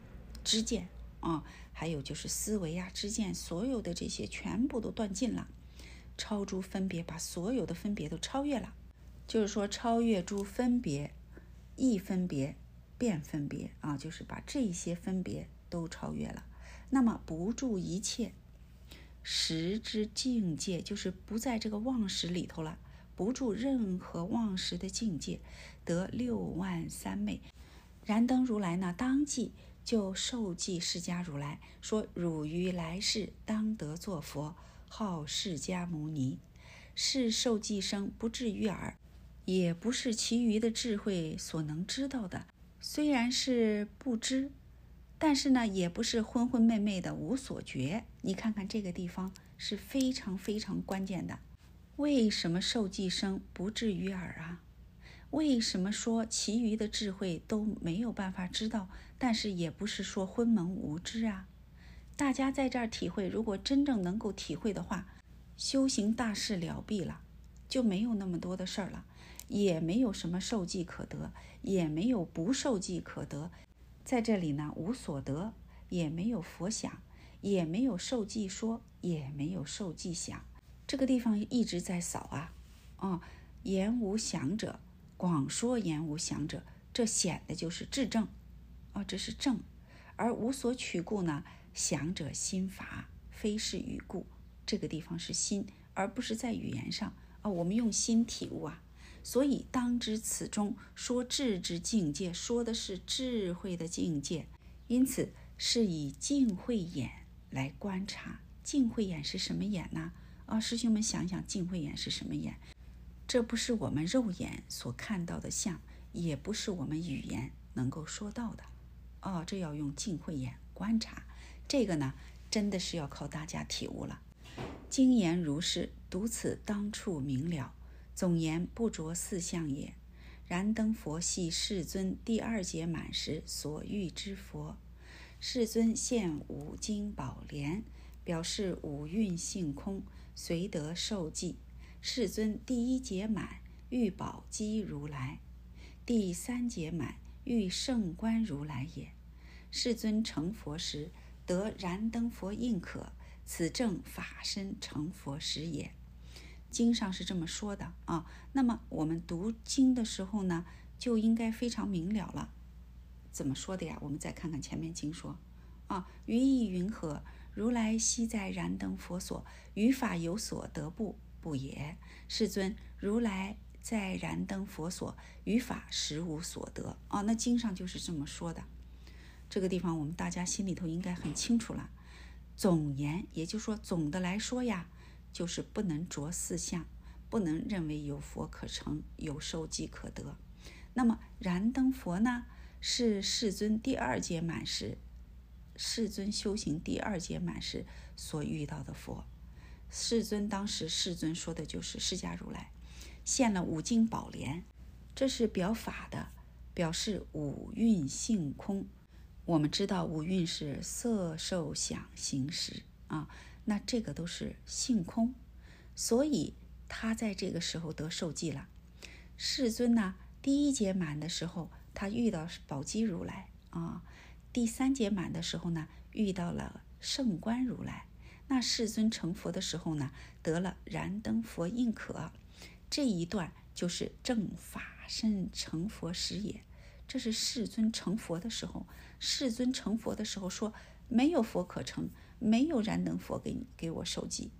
[SPEAKER 1] 知见啊，还有就是思维啊知见，所有的这些全部都断尽了。超诸分别，把所有的分别都超越了，就是说超越诸分别，异分别，变分别啊，就是把这些分别都超越了。那么不住一切识之境界，就是不在这个妄识里头了，不住任何妄识的境界，得六万三昧。燃灯如来呢，当即就受记释迦如来说：“汝于来世当得作佛。”号释迦牟尼，是受记生不至于耳，也不是其余的智慧所能知道的。虽然是不知，但是呢，也不是昏昏昧昧的无所觉。你看看这个地方是非常非常关键的。为什么受记生不至于耳啊？为什么说其余的智慧都没有办法知道？但是也不是说昏蒙无知啊？大家在这儿体会，如果真正能够体会的话，修行大事了毕了，就没有那么多的事儿了，也没有什么受记可得，也没有不受记可得，在这里呢，无所得，也没有佛想，也没有受记说，也没有受记想，这个地方一直在扫啊，啊，言无想者，广说言无想者，这显的就是智正，啊，这是正，而无所取故呢，想者心法，非是语故。这个地方是心，而不是在语言上啊。我们用心体悟啊，所以当知此中说智之境界，说的是智慧的境界。因此是以净慧眼来观察。净慧眼是什么眼呢？啊，师兄们想想，净慧眼是什么眼？这不是我们肉眼所看到的相，也不是我们语言能够说到的。哦，这要用净慧眼观察。这个呢，真的是要靠大家体悟了。经言如是，读此当处明了。总言不着四相也。燃灯佛系世尊第二劫满时所遇之佛。世尊现五经宝莲，表示五蕴性空，随得受记。世尊第一劫满欲宝积如来，第三劫满欲圣观如来也。世尊成佛时得燃灯佛印可。此正法身成佛时也，经上是这么说的啊。那么我们读经的时候呢，就应该非常明了了。怎么说的呀？我们再看看前面经说啊，于意云何？如来昔在燃灯佛所，于法有所得不？不也。世尊，如来在燃灯佛所，于法实无所得啊。那经上就是这么说的。这个地方我们大家心里头应该很清楚了。总言，也就是说，总的来说呀，就是不能着四相，不能认为有佛可成，有受记可得。那么燃灯佛呢，是世尊第二阶满时，世尊修行第二阶满时所遇到的佛。世尊当时，世尊说的就是释迦如来，现了五经宝莲，这是表法的，表示五蕴性空。我们知道五蕴是色、受、想、行、识啊，那这个都是性空，所以他在这个时候得受记了。世尊呢，第一节满的时候，他遇到宝积如来啊；第三节满的时候呢，遇到了圣观如来。那世尊成佛的时候呢，得了燃灯佛印可。这一段就是正法身成佛时也。这是世尊成佛的时候，世尊成佛的时候说没有佛可成，没有燃灯佛给你给我受记。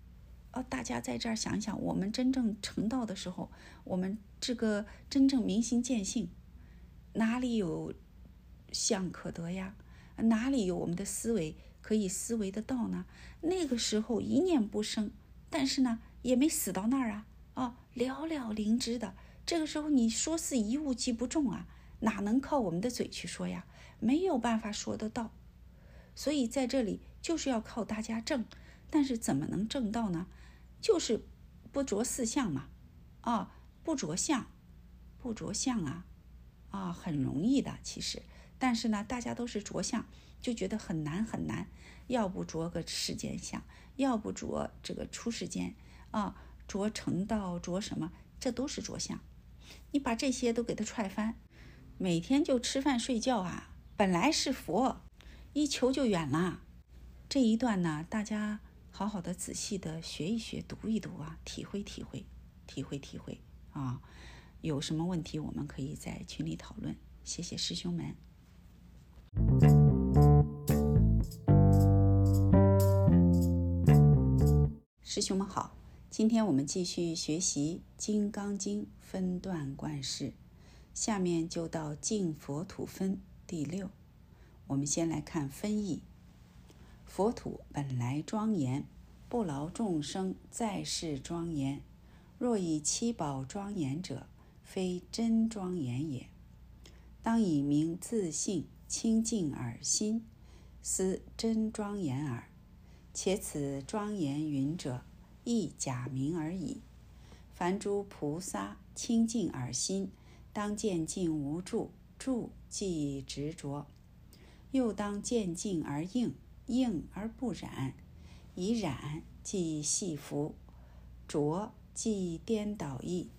[SPEAKER 1] 哦，大家在这儿想想，我们真正成道的时候，我们这个真正明心见性，哪里有相可得呀？哪里有我们的思维可以思维得到呢？那个时候一念不生，但是呢也没死到那儿啊，哦，了了灵芝的。这个时候你说是一物即不中啊。哪能靠我们的嘴去说呀？没有办法说得到，所以在这里就是要靠大家正。但是怎么能正到呢？就是不着四相嘛，啊，不着相，不着相啊，啊，很容易的其实。但是呢，大家都是着相，就觉得很难很难。要不着个世间相，要不着这个出世间啊，着成道，着什么？这都是着相。你把这些都给他踹翻。每天就吃饭睡觉啊，本来是佛，一求就远了。这一段呢，大家好好的仔细的学一学，读一读啊，体会体会，体会体会啊。有什么问题，我们可以在群里讨论。谢谢师兄们。师兄们好，今天我们继续学习《金刚经》分段观世。下面就到净佛土分第六，我们先来看分义。佛土本来庄严，不劳众生在世庄严。若以七宝庄严者，非真庄严也。当以明自性清净耳心，思真庄严耳。且此庄严云者，亦假名而已。凡诸菩萨清净耳心。当见净无住，住即执着；又当见净而应，应而不染，以染即系福。浊即颠倒意。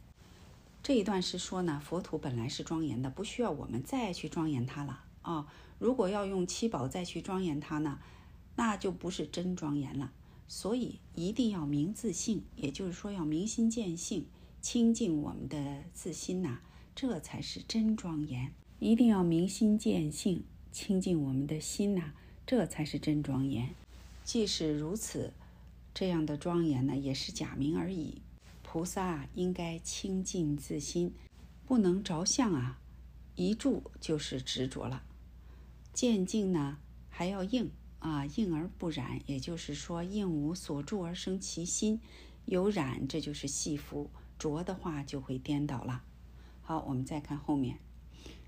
[SPEAKER 1] 这一段是说呢，佛土本来是庄严的，不需要我们再去庄严它了啊。如果要用七宝再去庄严它呢，那就不是真庄严了。所以一定要明自性，也就是说要明心见性，清净我们的自心呐，这才是真庄严。一定要明心见性，清净我们的心呐，这才是真庄严。即使如此，这样的庄严呢，也是假名而已。菩萨应该清净自心，不能着相啊，一住就是执着了。见境呢，还要应啊，应而不染，也就是说应无所住而生其心，有染这就是系缚，着的话就会颠倒了。好，我们再看后面，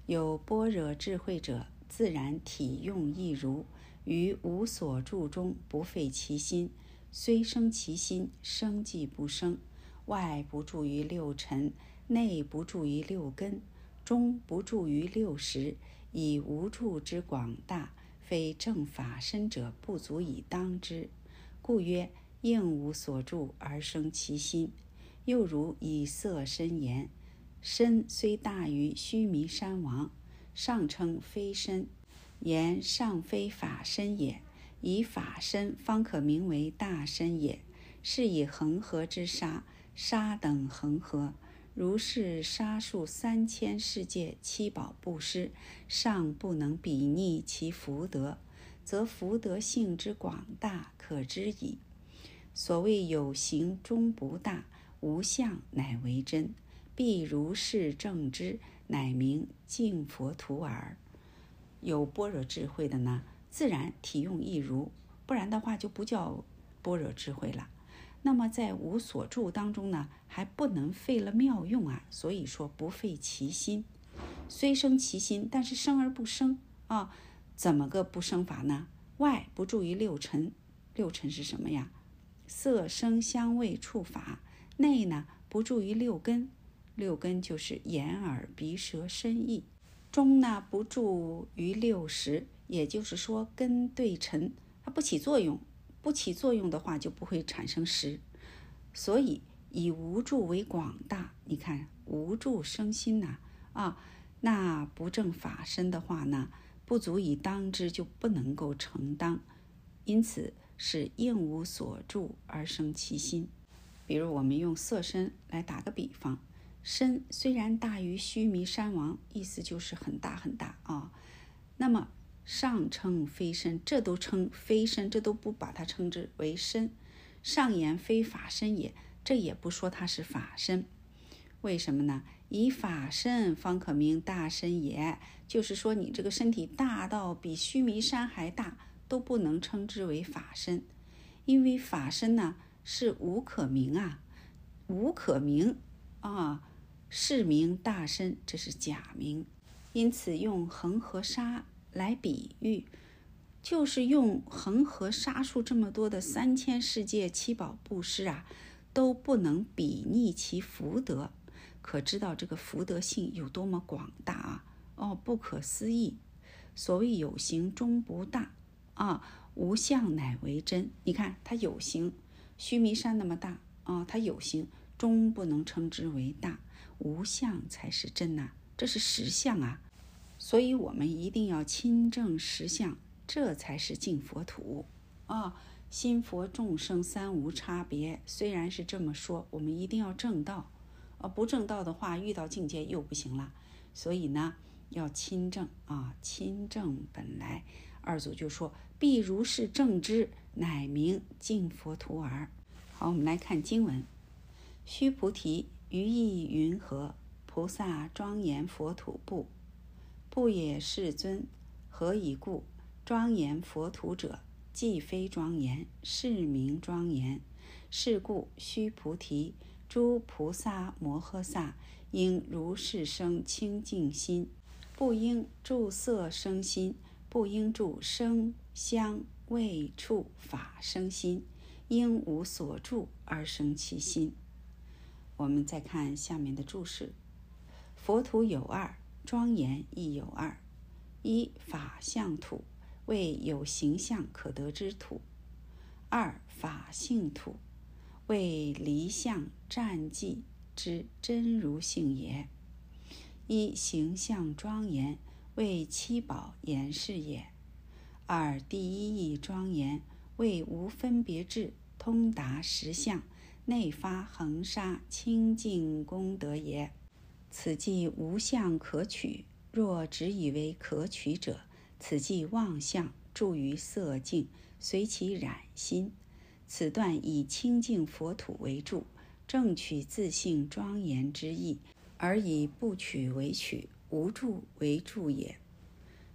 [SPEAKER 1] 有般若智慧者，自然体用亦如，于无所住中不废其心，虽生其心，生即不生。外不住于六尘，内不住于六根，中不住于六识，以无住之广大，非正法身者不足以当之。故曰：应无所住而生其心。又如以色身言，身虽大于须弥山王，尚称非身，言尚非法身也。以法身方可名为大身也。是以恒河之沙。沙等恒河，如是沙数三千世界七宝布施，尚不能比拟其福德，则福德性之广大可知矣。所谓有形终不大，无相乃为真，必如是正知，乃名净佛土耳。有般若智慧的呢，自然体用亦如，不然的话就不叫般若智慧了。那么在无所住当中呢，还不能废了妙用啊，所以说不废其心，虽生其心，但是生而不生啊，怎么个不生法呢？外不注于六尘，六尘是什么呀？色声香味触法。内呢不注于六根，六根就是眼耳鼻舌身意。中呢不注于六识，也就是说根对尘它不起作用。不起作用的话，就不会产生实。所以以无助为广大。你看无助生心呐，啊，那不正法身的话呢，不足以当之，就不能够承当。因此是应无所住而生其心。比如我们用色身来打个比方，身虽然大于须弥山王，意思就是很大很大啊。那么上称非身，这都称非身，这都不把它称之为身。上言非法身也，这也不说它是法身。为什么呢？以法身方可名大身也，就是说你这个身体大到比须弥山还大，都不能称之为法身。因为法身呢是无可名啊，无可名啊，是名大身，这是假名。因此用恒河沙。来比喻，就是用恒河沙数这么多的三千世界七宝布施啊，都不能比拟其福德，可知道这个福德性有多么广大啊！哦，不可思议。所谓有形终不大啊，无相乃为真。你看它有形，须弥山那么大啊，它有形终不能称之为大，无相才是真呐，这是实相啊。所以，我们一定要亲证实相，这才是净佛土啊！心佛众生三无差别，虽然是这么说，我们一定要正道，啊，不正道的话，遇到境界又不行了。所以呢，要亲证啊，亲证本来。二祖就说：“必如是正知，乃名净佛土耳。”好，我们来看经文：“须菩提，于意云何？菩萨庄严佛土不？”不也，世尊。何以故？庄严佛土者，既非庄严，是名庄严。是故，须菩提，诸菩萨摩诃萨应如是生清净心，不应住色生心，不应住声香味触法生心，应无所住而生其心。我们再看下面的注释：佛土有二。庄严亦有二：一法相土，为有形象可得之土；二法性土，为离相战绩之真如性也。一形象庄严，为七宝严饰也；二第一义庄严，为无分别智，通达实相，内发恒沙清净功德也。此即无相可取。若只以为可取者，此即妄相住于色境，随其染心。此段以清净佛土为助，正取自性庄严之意，而以不取为取，无助为助也。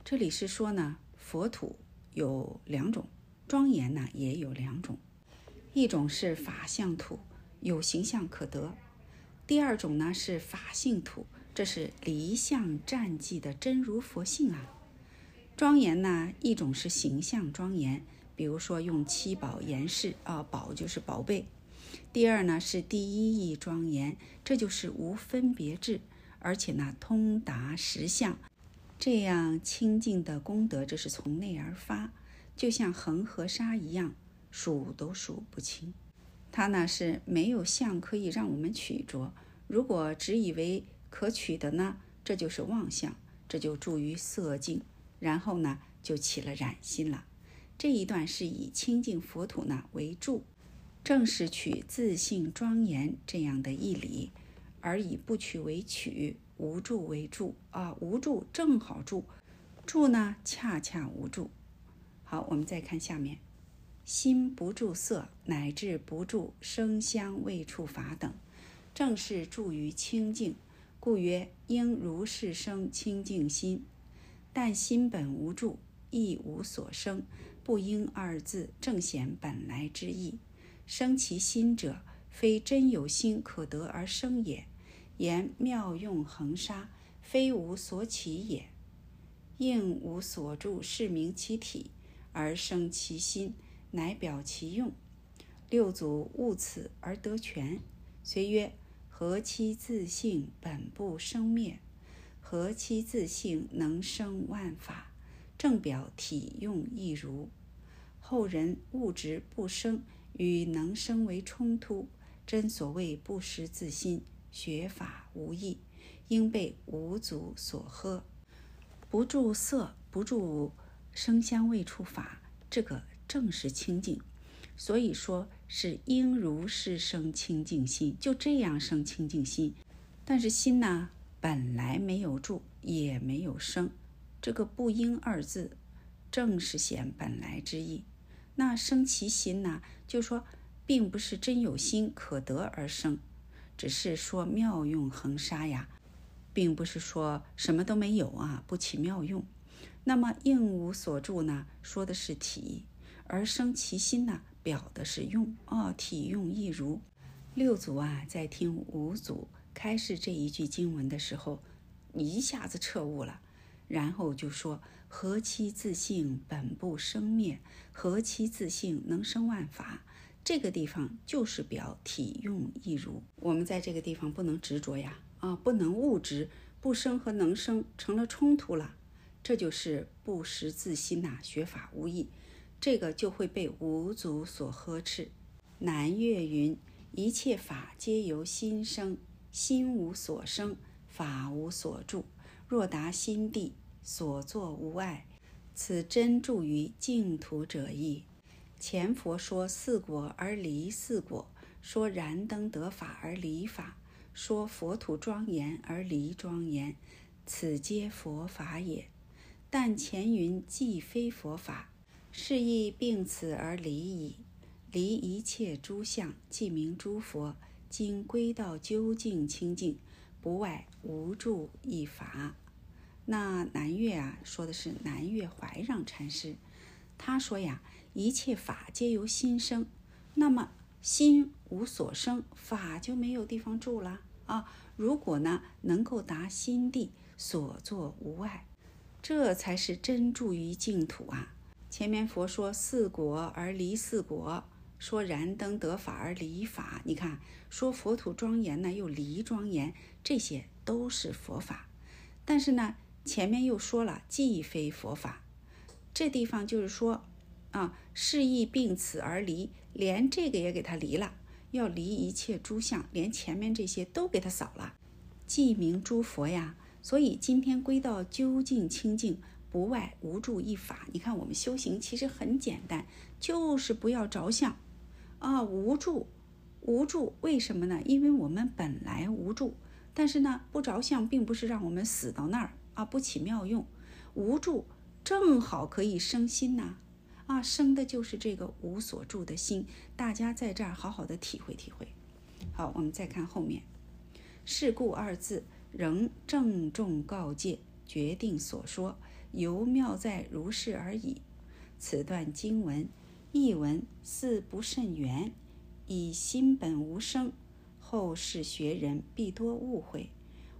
[SPEAKER 1] 这里是说呢，佛土有两种，庄严呢也有两种，一种是法相土，有形象可得；第二种呢是法性土。这是离相战绩的真如佛性啊！庄严呢，一种是形象庄严，比如说用七宝严饰啊，宝就是宝贝；第二呢是第一义庄严，这就是无分别智，而且呢通达实相，这样清净的功德，这是从内而发，就像恒河沙一样，数都数不清。它呢是没有相可以让我们取着，如果只以为。可取的呢，这就是妄相，这就住于色境，然后呢就起了染心了。这一段是以清净佛土呢为助，正是取自性庄严这样的义理，而以不取为取，无助为助啊，无助正好助，助呢恰恰无助。好，我们再看下面，心不住色，乃至不住声香味触法等，正是住于清净。故曰：应如是生清净心，但心本无住，亦无所生，不应二字正显本来之意。生其心者，非真有心可得而生也。言妙用恒沙，非无所起也。应无所住，是名其体，而生其心，乃表其用。六祖悟此而得全，遂曰。何其自性本不生灭，何其自性能生万法，正表体用亦如。后人物质不生与能生为冲突，真所谓不识自心，学法无益，应被五祖所呵。不住色，不住声香味触法，这个正是清净。所以说是应如是生清净心，就这样生清净心。但是心呢，本来没有住，也没有生。这个不应二字，正是显本来之意。那生其心呢，就说并不是真有心可得而生，只是说妙用恒沙呀，并不是说什么都没有啊，不起妙用。那么应无所住呢，说的是体，而生其心呢？表的是用哦，体用亦如。六祖啊，在听五祖开示这一句经文的时候，一下子彻悟了，然后就说：“何其自性本不生灭，何其自性能生万法。”这个地方就是表体用亦如。我们在这个地方不能执着呀，啊，不能物质不生和能生成了冲突了，这就是不识自心呐，学法无益。这个就会被五祖所呵斥。南岳云：“一切法皆由心生，心无所生，法无所住。若达心地，所作无碍。此真住于净土者意。”前佛说四果而离四果，说燃灯得法而离法，说佛土庄严而离庄严，此皆佛法也。但前云既非佛法。是亦并此而离矣，离一切诸相，即名诸佛。今归到究竟清净，不外无住一法。那南岳啊，说的是南岳怀让禅师，他说呀，一切法皆由心生，那么心无所生，法就没有地方住了啊。如果呢，能够达心地，所作无碍，这才是真住于净土啊。前面佛说四果而离四果，说燃灯得法而离法。你看，说佛土庄严呢，又离庄严，这些都是佛法。但是呢，前面又说了既非佛法，这地方就是说，啊，示意并此而离，连这个也给他离了，要离一切诸相，连前面这些都给它扫了，即名诸佛呀。所以今天归到究竟清净，不外无助一法。你看我们修行其实很简单，就是不要着相啊，无助，无助。为什么呢？因为我们本来无助，但是呢，不着相并不是让我们死到那儿啊，不起妙用。无助正好可以生心呐，啊，生的就是这个无所住的心。大家在这儿好好的体会体会。好，我们再看后面，是故二字。仍郑重告诫，决定所说，犹妙在如是而已。此段经文译文似不甚圆，以心本无生，后世学人必多误会，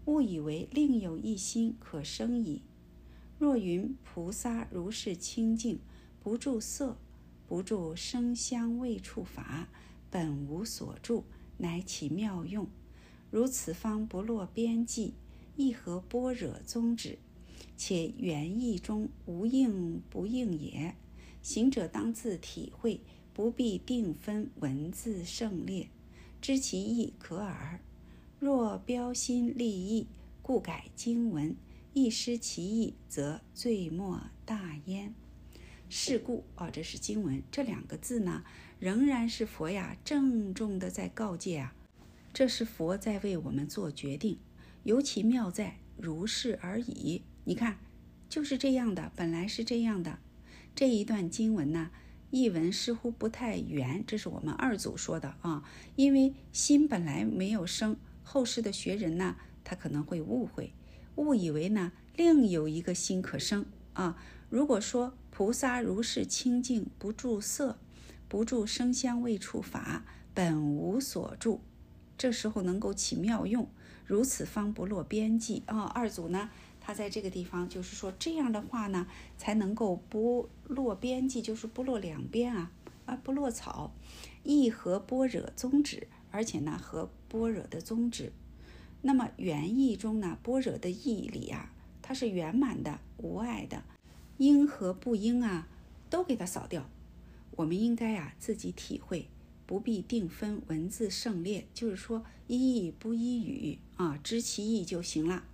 [SPEAKER 1] 误以为另有一心可生矣。若云菩萨如是清净，不住色，不住声香味触法，本无所住，乃起妙用。如此方不落边际，亦合般若宗旨，且原意中无应不应也。行者当自体会，不必定分文字胜劣，知其意可耳。若标新立异，故改经文，亦失其意，则罪莫大焉。是故啊，这是经文这两个字呢，仍然是佛呀郑重的在告诫啊。这是佛在为我们做决定，尤其妙在如是而已。你看，就是这样的，本来是这样的。这一段经文呢，译文似乎不太圆，这是我们二祖说的啊。因为心本来没有生，后世的学人呢，他可能会误会，误以为呢另有一个心可生啊。如果说菩萨如是清净，不住色，不住声香味触法，本无所住。这时候能够起妙用，如此方不落边际啊！二祖呢，他在这个地方就是说这样的话呢，才能够不落边际，就是不落两边啊啊，不落草，亦和般若宗旨，而且呢和般若的宗旨。那么原意中呢，般若的义理啊，它是圆满的、无碍的，应和不应啊，都给它扫掉。我们应该啊自己体会。不必定分文字胜劣，就是说一意不一语啊，知其意就行了。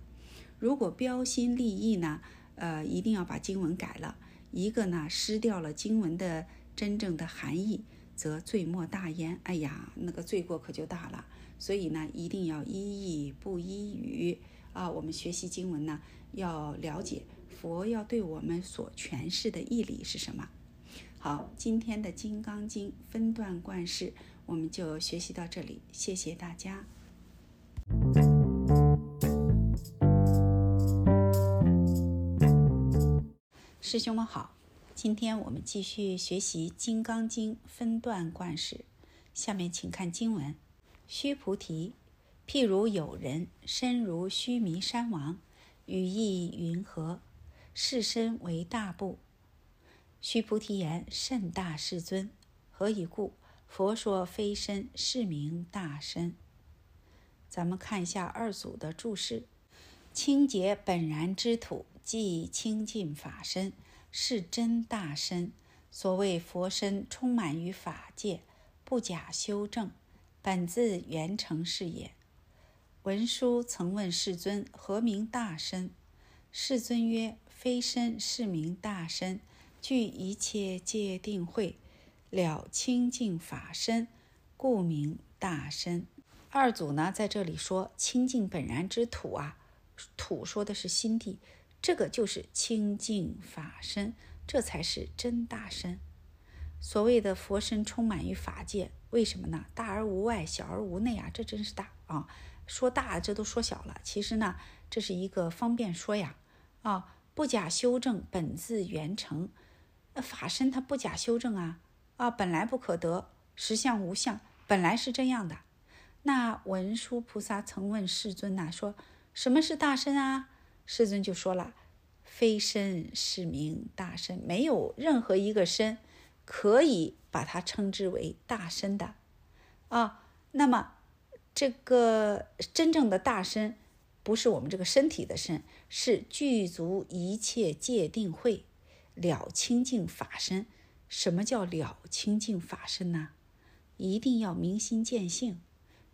[SPEAKER 1] 如果标新立异呢，呃，一定要把经文改了。一个呢，失掉了经文的真正的含义，则罪莫大焉。哎呀，那个罪过可就大了。所以呢，一定要一意不一语啊。我们学习经文呢，要了解佛要对我们所诠释的义理是什么。好，今天的《金刚经》分段贯释，我们就学习到这里。谢谢大家，师兄们好。今天我们继续学习《金刚经》分段贯释。下面请看经文：须菩提，譬如有人身如须弥山王，语意云何？是身为大部。须菩提言：“甚大世尊，何以故？佛说非身，是名大身。”咱们看一下二祖的注释：“清洁本然之土，即清净法身，是真大身。所谓佛身，充满于法界，不假修正，本自圆成是也。”文殊曾问世尊：“何名大身？”世尊曰：“非身，是名大身。”具一切界定慧，了清净法身，故名大身。二祖呢，在这里说清净本然之土啊，土说的是心地，这个就是清净法身，这才是真大身。所谓的佛身充满于法界，为什么呢？大而无外，小而无内啊，这真是大啊！说大，这都说小了。其实呢，这是一个方便说呀。啊，不假修正，本自圆成。法身它不假修正啊啊，本来不可得，实相无相，本来是这样的。那文殊菩萨曾问世尊呐，说什么是大身啊？世尊就说了，非身是名大身，没有任何一个身可以把它称之为大身的啊。那么这个真正的大身，不是我们这个身体的身，是具足一切界定慧。了清净法身，什么叫了清净法身呢？一定要明心见性，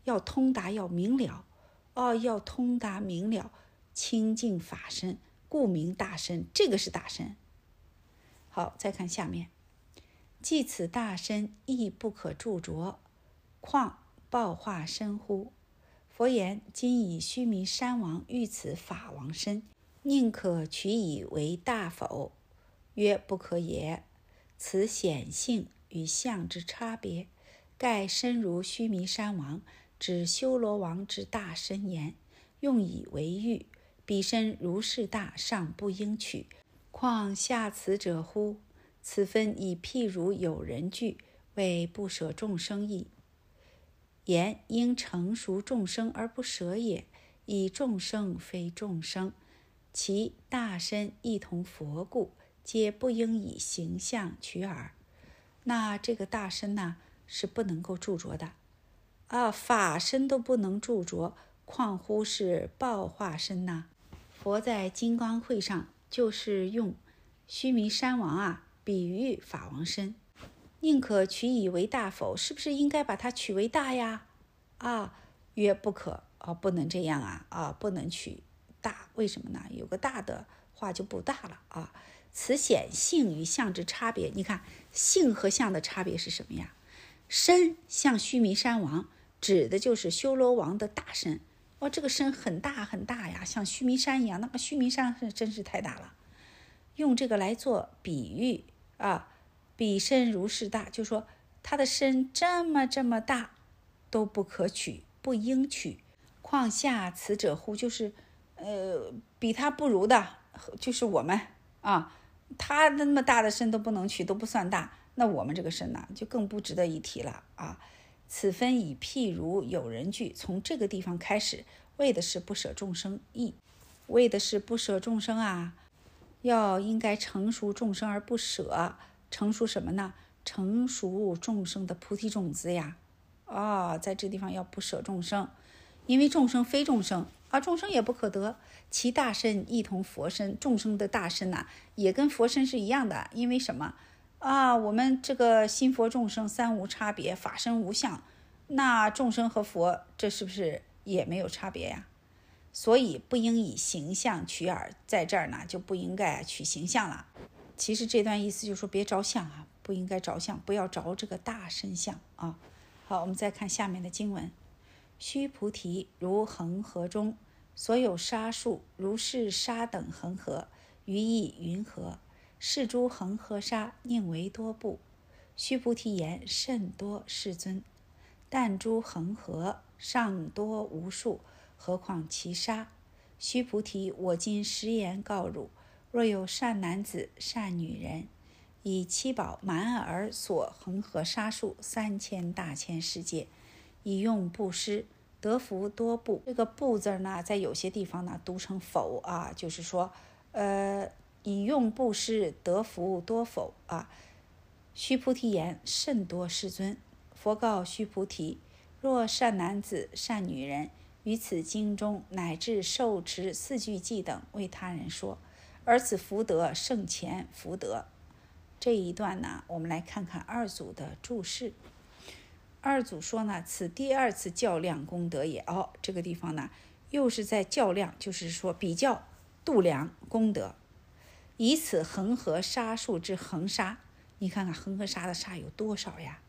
[SPEAKER 1] 要通达，要明了，哦，要通达明了，清净法身，故名大身，这个是大身。好，再看下面，即此大身亦不可著着，况报化身乎？佛言：今以须弥山王遇此法王身，宁可取以为大否？曰：不可也。此显性与相之差别，盖身如须弥山王，指修罗王之大身言，用以为喻。彼身如是大，尚不应取，况下此者乎？此分以譬如有人具，为不舍众生意。言应成熟众生而不舍也，以众生非众生，其大身亦同佛故。皆不应以形象取耳。那这个大身呢，是不能够著着的啊，法身都不能著着，况乎是报化身呢？佛在金刚会上就是用须弥山王啊比喻法王身，宁可取以为大否？是不是应该把它取为大呀？啊，曰不可啊，不能这样啊啊，不能取大，为什么呢？有个大的话就不大了啊。此显性与相之差别，你看性和相的差别是什么呀？身像须弥山王，指的就是修罗王的大身。哦，这个身很大很大呀，像须弥山一样。那个须弥山是真是太大了，用这个来做比喻啊，比身如是大，就说他的身这么这么大，都不可取，不应取。况下此者乎？就是，呃，比他不如的，就是我们啊。他那么大的身都不能取，都不算大，那我们这个身呢，就更不值得一提了啊！此分以譬如有人具，从这个地方开始，为的是不舍众生意，为的是不舍众生啊，要应该成熟众生而不舍，成熟什么呢？成熟众生的菩提种子呀！啊，在这地方要不舍众生，因为众生非众生。啊，众生也不可得，其大身亦同佛身。众生的大身呐，也跟佛身是一样的。因为什么啊？我们这个心佛众生三无差别，法身无相，那众生和佛这是不是也没有差别呀？所以不应以形象取耳，在这儿呢就不应该取形象了。其实这段意思就是说别着相啊，不应该着相，不要着这个大身相啊。好，我们再看下面的经文：须菩提，如恒河中。所有沙数如是沙等恒河，于意云何？是诸恒河沙宁为多不？须菩提言：甚多，世尊。但诸恒河尚多无数，何况其沙？须菩提，我今实言告汝：若有善男子、善女人，以七宝满而所恒河沙数三千大千世界，以用布施。得福多不？这个不字呢，在有些地方呢读成否啊，就是说，呃，以用布施得福多否啊？须菩提言：甚多，世尊。佛告须菩提：若善男子、善女人于此经中乃至受持四句偈等为他人说，而此福德胜前福德。这一段呢，我们来看看二祖的注释。二祖说呢，此第二次较量功德也。哦，这个地方呢，又是在较量，就是说比较度量功德。以此恒河沙数之恒沙，你看看恒河沙的沙有多少呀？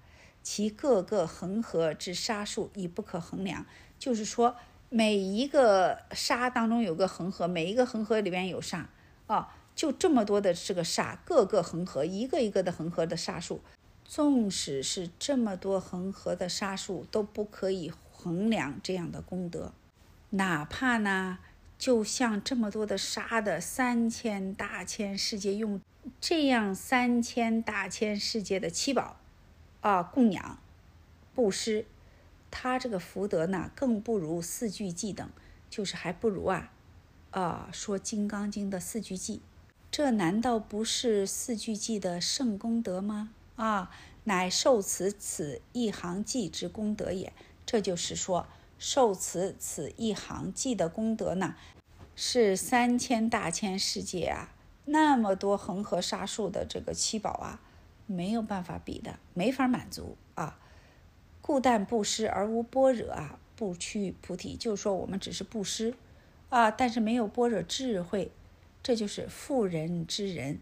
[SPEAKER 1] 其各个恒河之沙数已不可衡量。就是说，每一个沙当中有个恒河，每一个恒河里边有沙啊，就这么多的这个沙，各个恒河，一个一个的恒河的沙数。纵使是这么多恒河的沙数，都不可以衡量这样的功德。哪怕呢，就像这么多的沙的三千大千世界，用这样三千大千世界的七宝啊供养布施，他这个福德呢，更不如四句偈等，就是还不如啊啊说《金刚经》的四句偈，这难道不是四句偈的圣功德吗？啊，乃受此此一行偈之功德也。这就是说，受此此一行记的功德呢，是三千大千世界啊，那么多恒河沙数的这个七宝啊，没有办法比的，没法满足啊。故但布施而无般若啊，不屈菩提。就是说，我们只是布施啊，但是没有般若智慧，这就是妇人之人。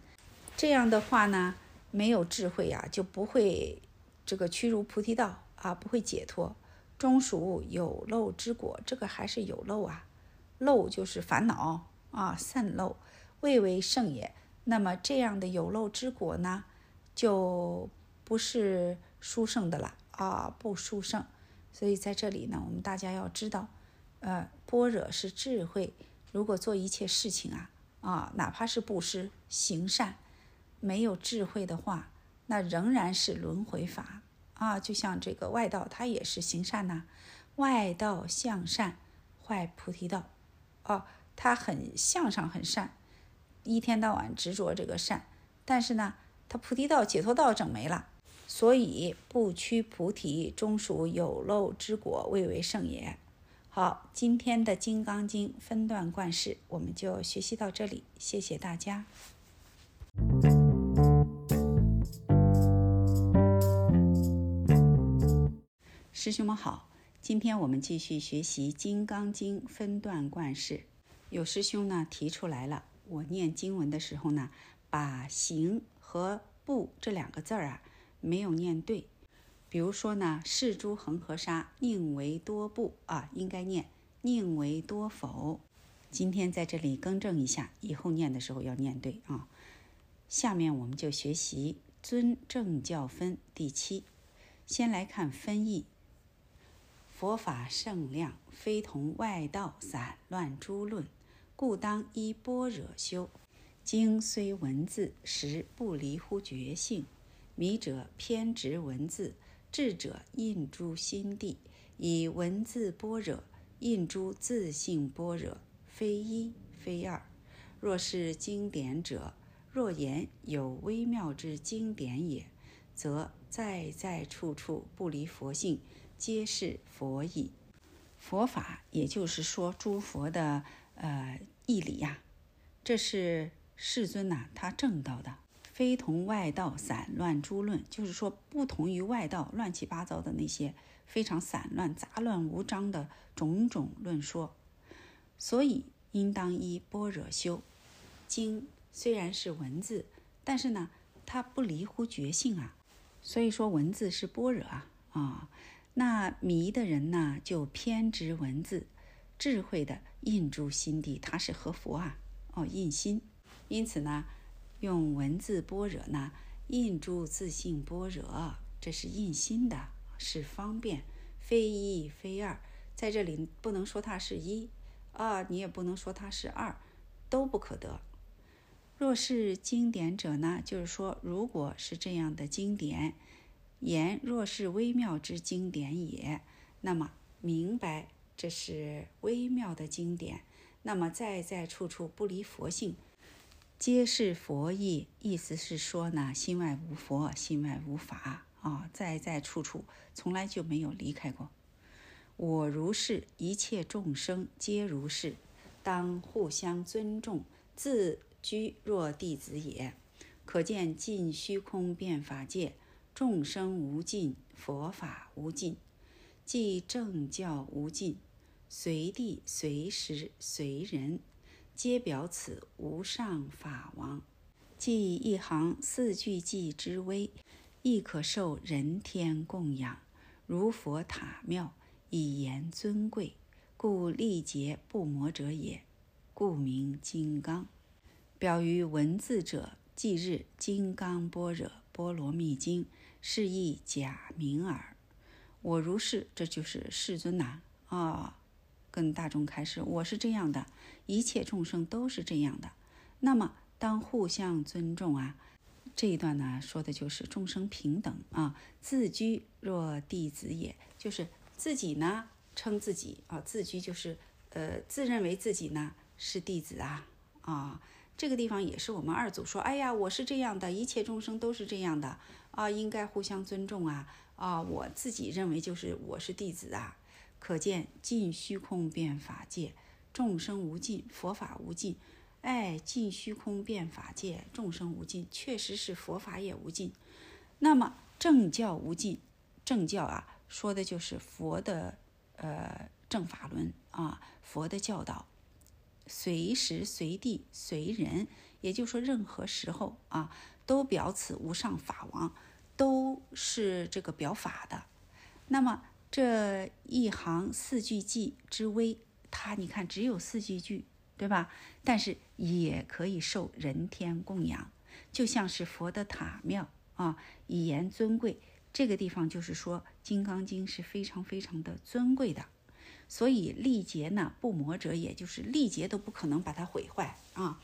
[SPEAKER 1] 这样的话呢，没有智慧呀，就不会这个屈如菩提道啊，不会解脱。终属有漏之果，这个还是有漏啊，漏就是烦恼啊，散漏未为圣也。那么这样的有漏之果呢，就不是殊胜的了啊，不殊胜。所以在这里呢，我们大家要知道，呃，般若是智慧。如果做一切事情啊，啊，哪怕是布施行善，没有智慧的话，那仍然是轮回法啊。就像这个外道，他也是行善呐，外道向善，坏菩提道。哦，他很向上，很善。一天到晚执着这个善，但是呢，他菩提道、解脱道整没了，所以不屈菩提，终属有漏之果，未为圣也。好，今天的《金刚经》分段贯释，我们就学习到这里，谢谢大家。师兄们好，今天我们继续学习《金刚经》分段贯释，有师兄呢提出来了。我念经文的时候呢，把“行”和“不”这两个字儿啊没有念对。比如说呢，“是诸恒河沙，宁为多不”啊，应该念“宁为多否”。今天在这里更正一下，以后念的时候要念对啊。下面我们就学习《尊正教分》第七。先来看分义：佛法圣量，非同外道散乱诸论。故当依般若修，经虽文字，实不离乎觉性。迷者偏执文字，智者印诸心地，以文字般若印诸自性般若，非一非二。若是经典者，若言有微妙之经典也，则在在处处不离佛性，皆是佛意。佛法，也就是说诸佛的。呃，义理呀，这是世尊呐，他正道的，非同外道散乱诸论，就是说不同于外道乱七八糟的那些非常散乱、杂乱无章的种种论说，所以应当依般若修。经虽然是文字，但是呢，它不离乎觉性啊，所以说文字是般若啊啊。那迷的人呢，就偏执文字。智慧的印住心地，他是何佛啊，哦，印心。因此呢，用文字般若呢，印住自性般若，这是印心的，是方便，非一非二。在这里不能说它是一啊，你也不能说它是二，都不可得。若是经典者呢，就是说，如果是这样的经典，言若是微妙之经典也，那么明白。这是微妙的经典，那么在在处处不离佛性，皆是佛意。意思是说呢，心外无佛，心外无法啊，在在处处从来就没有离开过。我如是，一切众生皆如是，当互相尊重，自居若弟子也。可见尽虚空遍法界，众生无尽，佛法无尽。即正教无尽，随地随时随人，皆表此无上法王。即一行四句偈之威，亦可受人天供养，如佛塔庙，以言尊贵，故力劫不磨者也。故名金刚。表于文字者，即日《金刚般若波罗蜜经》，是亦假名耳。我如是，这就是世尊呐啊，跟大众开示，我是这样的，一切众生都是这样的。那么当互相尊重啊，这一段呢说的就是众生平等啊，自居若弟子也，就是自己呢称自己啊，自居就是呃自认为自己呢是弟子啊啊，这个地方也是我们二祖说，哎呀，我是这样的，一切众生都是这样的啊，应该互相尊重啊。啊，我自己认为就是我是弟子啊，可见尽虚空变法界，众生无尽，佛法无尽。哎，尽虚空变法界，众生无尽，确实是佛法也无尽。那么正教无尽，正教啊，说的就是佛的呃正法轮啊，佛的教导，随时随地随人，也就是说任何时候啊，都表此无上法王，都是这个表法的。那么这一行四句偈之微，它你看只有四句句，对吧？但是也可以受人天供养，就像是佛的塔庙啊，以言尊贵。这个地方就是说，《金刚经》是非常非常的尊贵的，所以历劫呢不磨者，也就是历劫都不可能把它毁坏啊，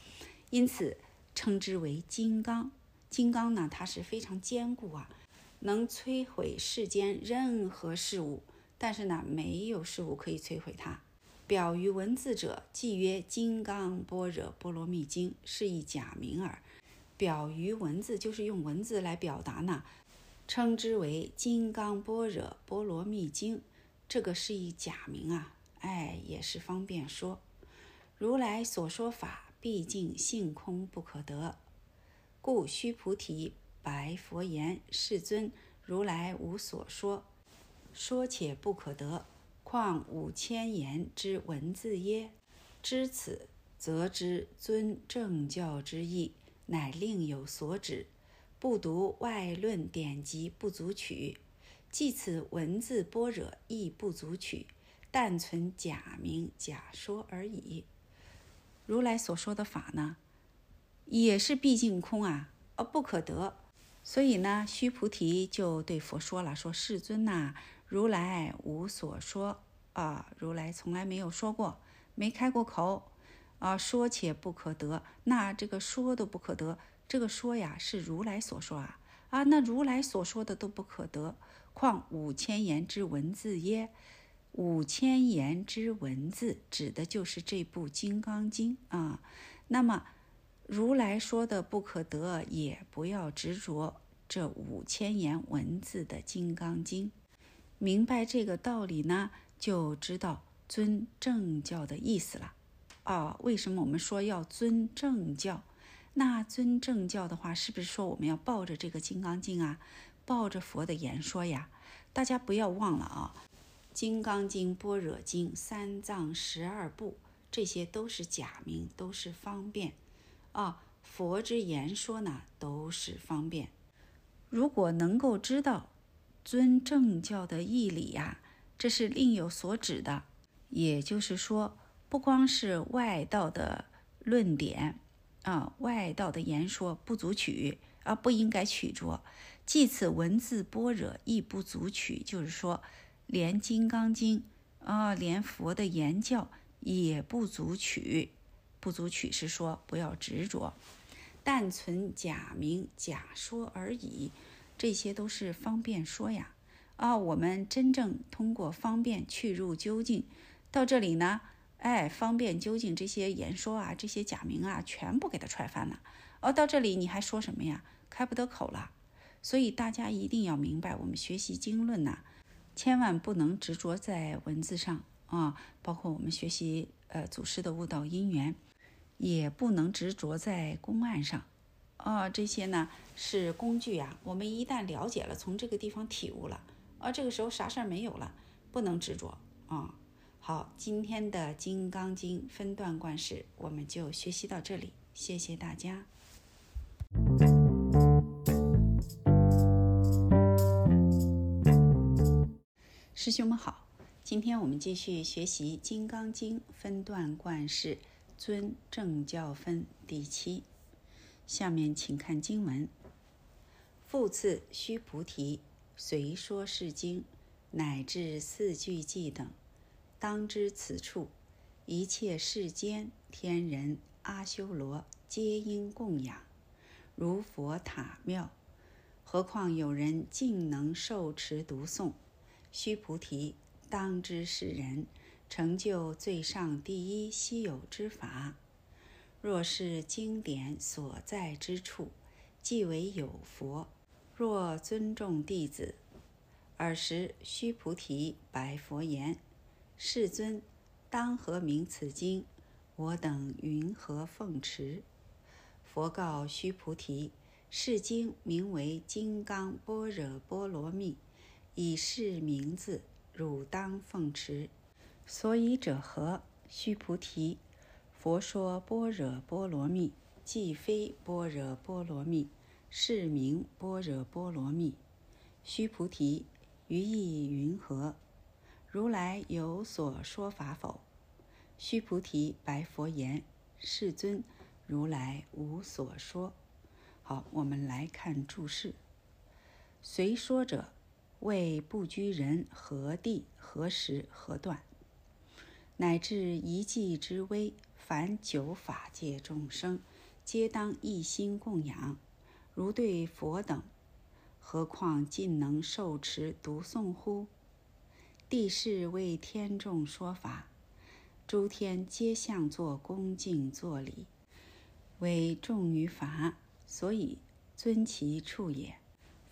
[SPEAKER 1] 因此称之为金刚。金刚呢，它是非常坚固啊，能摧毁世间任何事物，但是呢，没有事物可以摧毁它。表于文字者，即曰《金刚般若波罗蜜经》，是一假名耳。表于文字，就是用文字来表达呢。称之为《金刚般若波罗蜜经》，这个是一假名啊，哎，也是方便说。如来所说法，毕竟性空不可得，故须菩提白佛言：“世尊，如来无所说，说且不可得，况五千言之文字耶？”知此，则知尊正教之意，乃另有所指。不读外论典籍不足取，即此文字般若亦不足取，但存假名假说而已。如来所说的法呢，也是毕竟空啊，而不可得。所以呢，须菩提就对佛说了：“说世尊呐，如来无所说啊，如来从来没有说过，没开过口啊，说且不可得。那这个说都不可得。”这个说呀，是如来所说啊啊，那如来所说的都不可得，况五千言之文字耶？五千言之文字指的就是这部《金刚经》啊。那么如来说的不可得，也不要执着这五千言文字的《金刚经》。明白这个道理呢，就知道尊正教的意思了啊。为什么我们说要尊正教？那尊正教的话，是不是说我们要抱着这个《金刚经》啊，抱着佛的言说呀？大家不要忘了啊，《金刚经》《般若经》《三藏十二部》，这些都是假名，都是方便啊。佛之言说呢，都是方便。如果能够知道尊正教的义理呀，这是另有所指的。也就是说，不光是外道的论点。啊，外道的言说不足取，啊，不应该取着。即此文字般若亦不足取，就是说，连《金刚经》啊，连佛的言教也不足取。不足取是说不要执着，但存假名假说而已。这些都是方便说呀。啊，我们真正通过方便去入究竟。到这里呢。哎，方便究竟这些言说啊，这些假名啊，全部给他踹翻了。哦，到这里你还说什么呀？开不得口了。所以大家一定要明白，我们学习经论呐，千万不能执着在文字上啊。包括我们学习呃祖师的悟道因缘，也不能执着在公案上啊。这些呢是工具啊。我们一旦了解了，从这个地方体悟了，啊，这个时候啥事儿没有了，不能执着啊。好，今天的《金刚经》分段观世，我们就学习到这里，谢谢大家。师兄们好，今天我们继续学习《金刚经》分段观世尊正教分第七。下面请看经文：复次，须菩提，随说是经，乃至四句偈等。当知此处，一切世间天人阿修罗皆应供养，如佛塔庙。何况有人竟能受持读诵？须菩提，当知是人成就最上第一稀有之法。若是经典所在之处，即为有佛。若尊重弟子，尔时须菩提白佛言。世尊，当何名此经？我等云何奉持？佛告须菩提：是经名为《金刚般若波罗蜜》，以是名字，汝当奉持。所以者何？须菩提，佛说般若波罗蜜，即非般若波罗蜜，是名般若波罗蜜。须菩提，于意云何？如来有所说法否？须菩提白佛言：“世尊，如来无所说。”好，我们来看注释。随说者，为不拘人何地、何时、何段，乃至一迹之微，凡九法界众生，皆当一心供养。如对佛等，何况尽能受持读诵乎？地势为天众说法，诸天皆向作恭敬作礼，为众于法，所以尊其处也。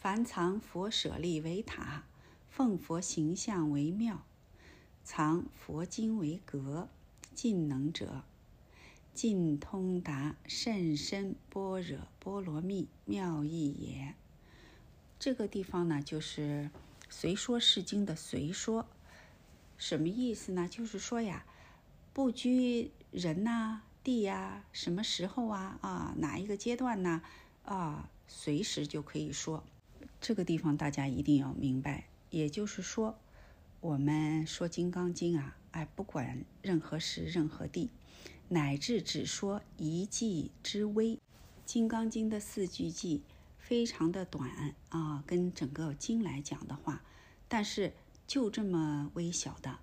[SPEAKER 1] 凡藏佛舍利为塔，奉佛形象为庙，藏佛经为阁，尽能者，尽通达甚深般若波罗蜜妙义也。这个地方呢，就是《随说释经》的“随说”，什么意思呢？就是说呀，不拘人呐、地呀、什么时候啊、啊哪一个阶段呢？啊，随时就可以说。这个地方大家一定要明白，也就是说，我们说《金刚经》啊，哎，不管任何时、任何地，乃至只说一偈之微，《金刚经》的四句偈。非常的短啊，跟整个经来讲的话，但是就这么微小的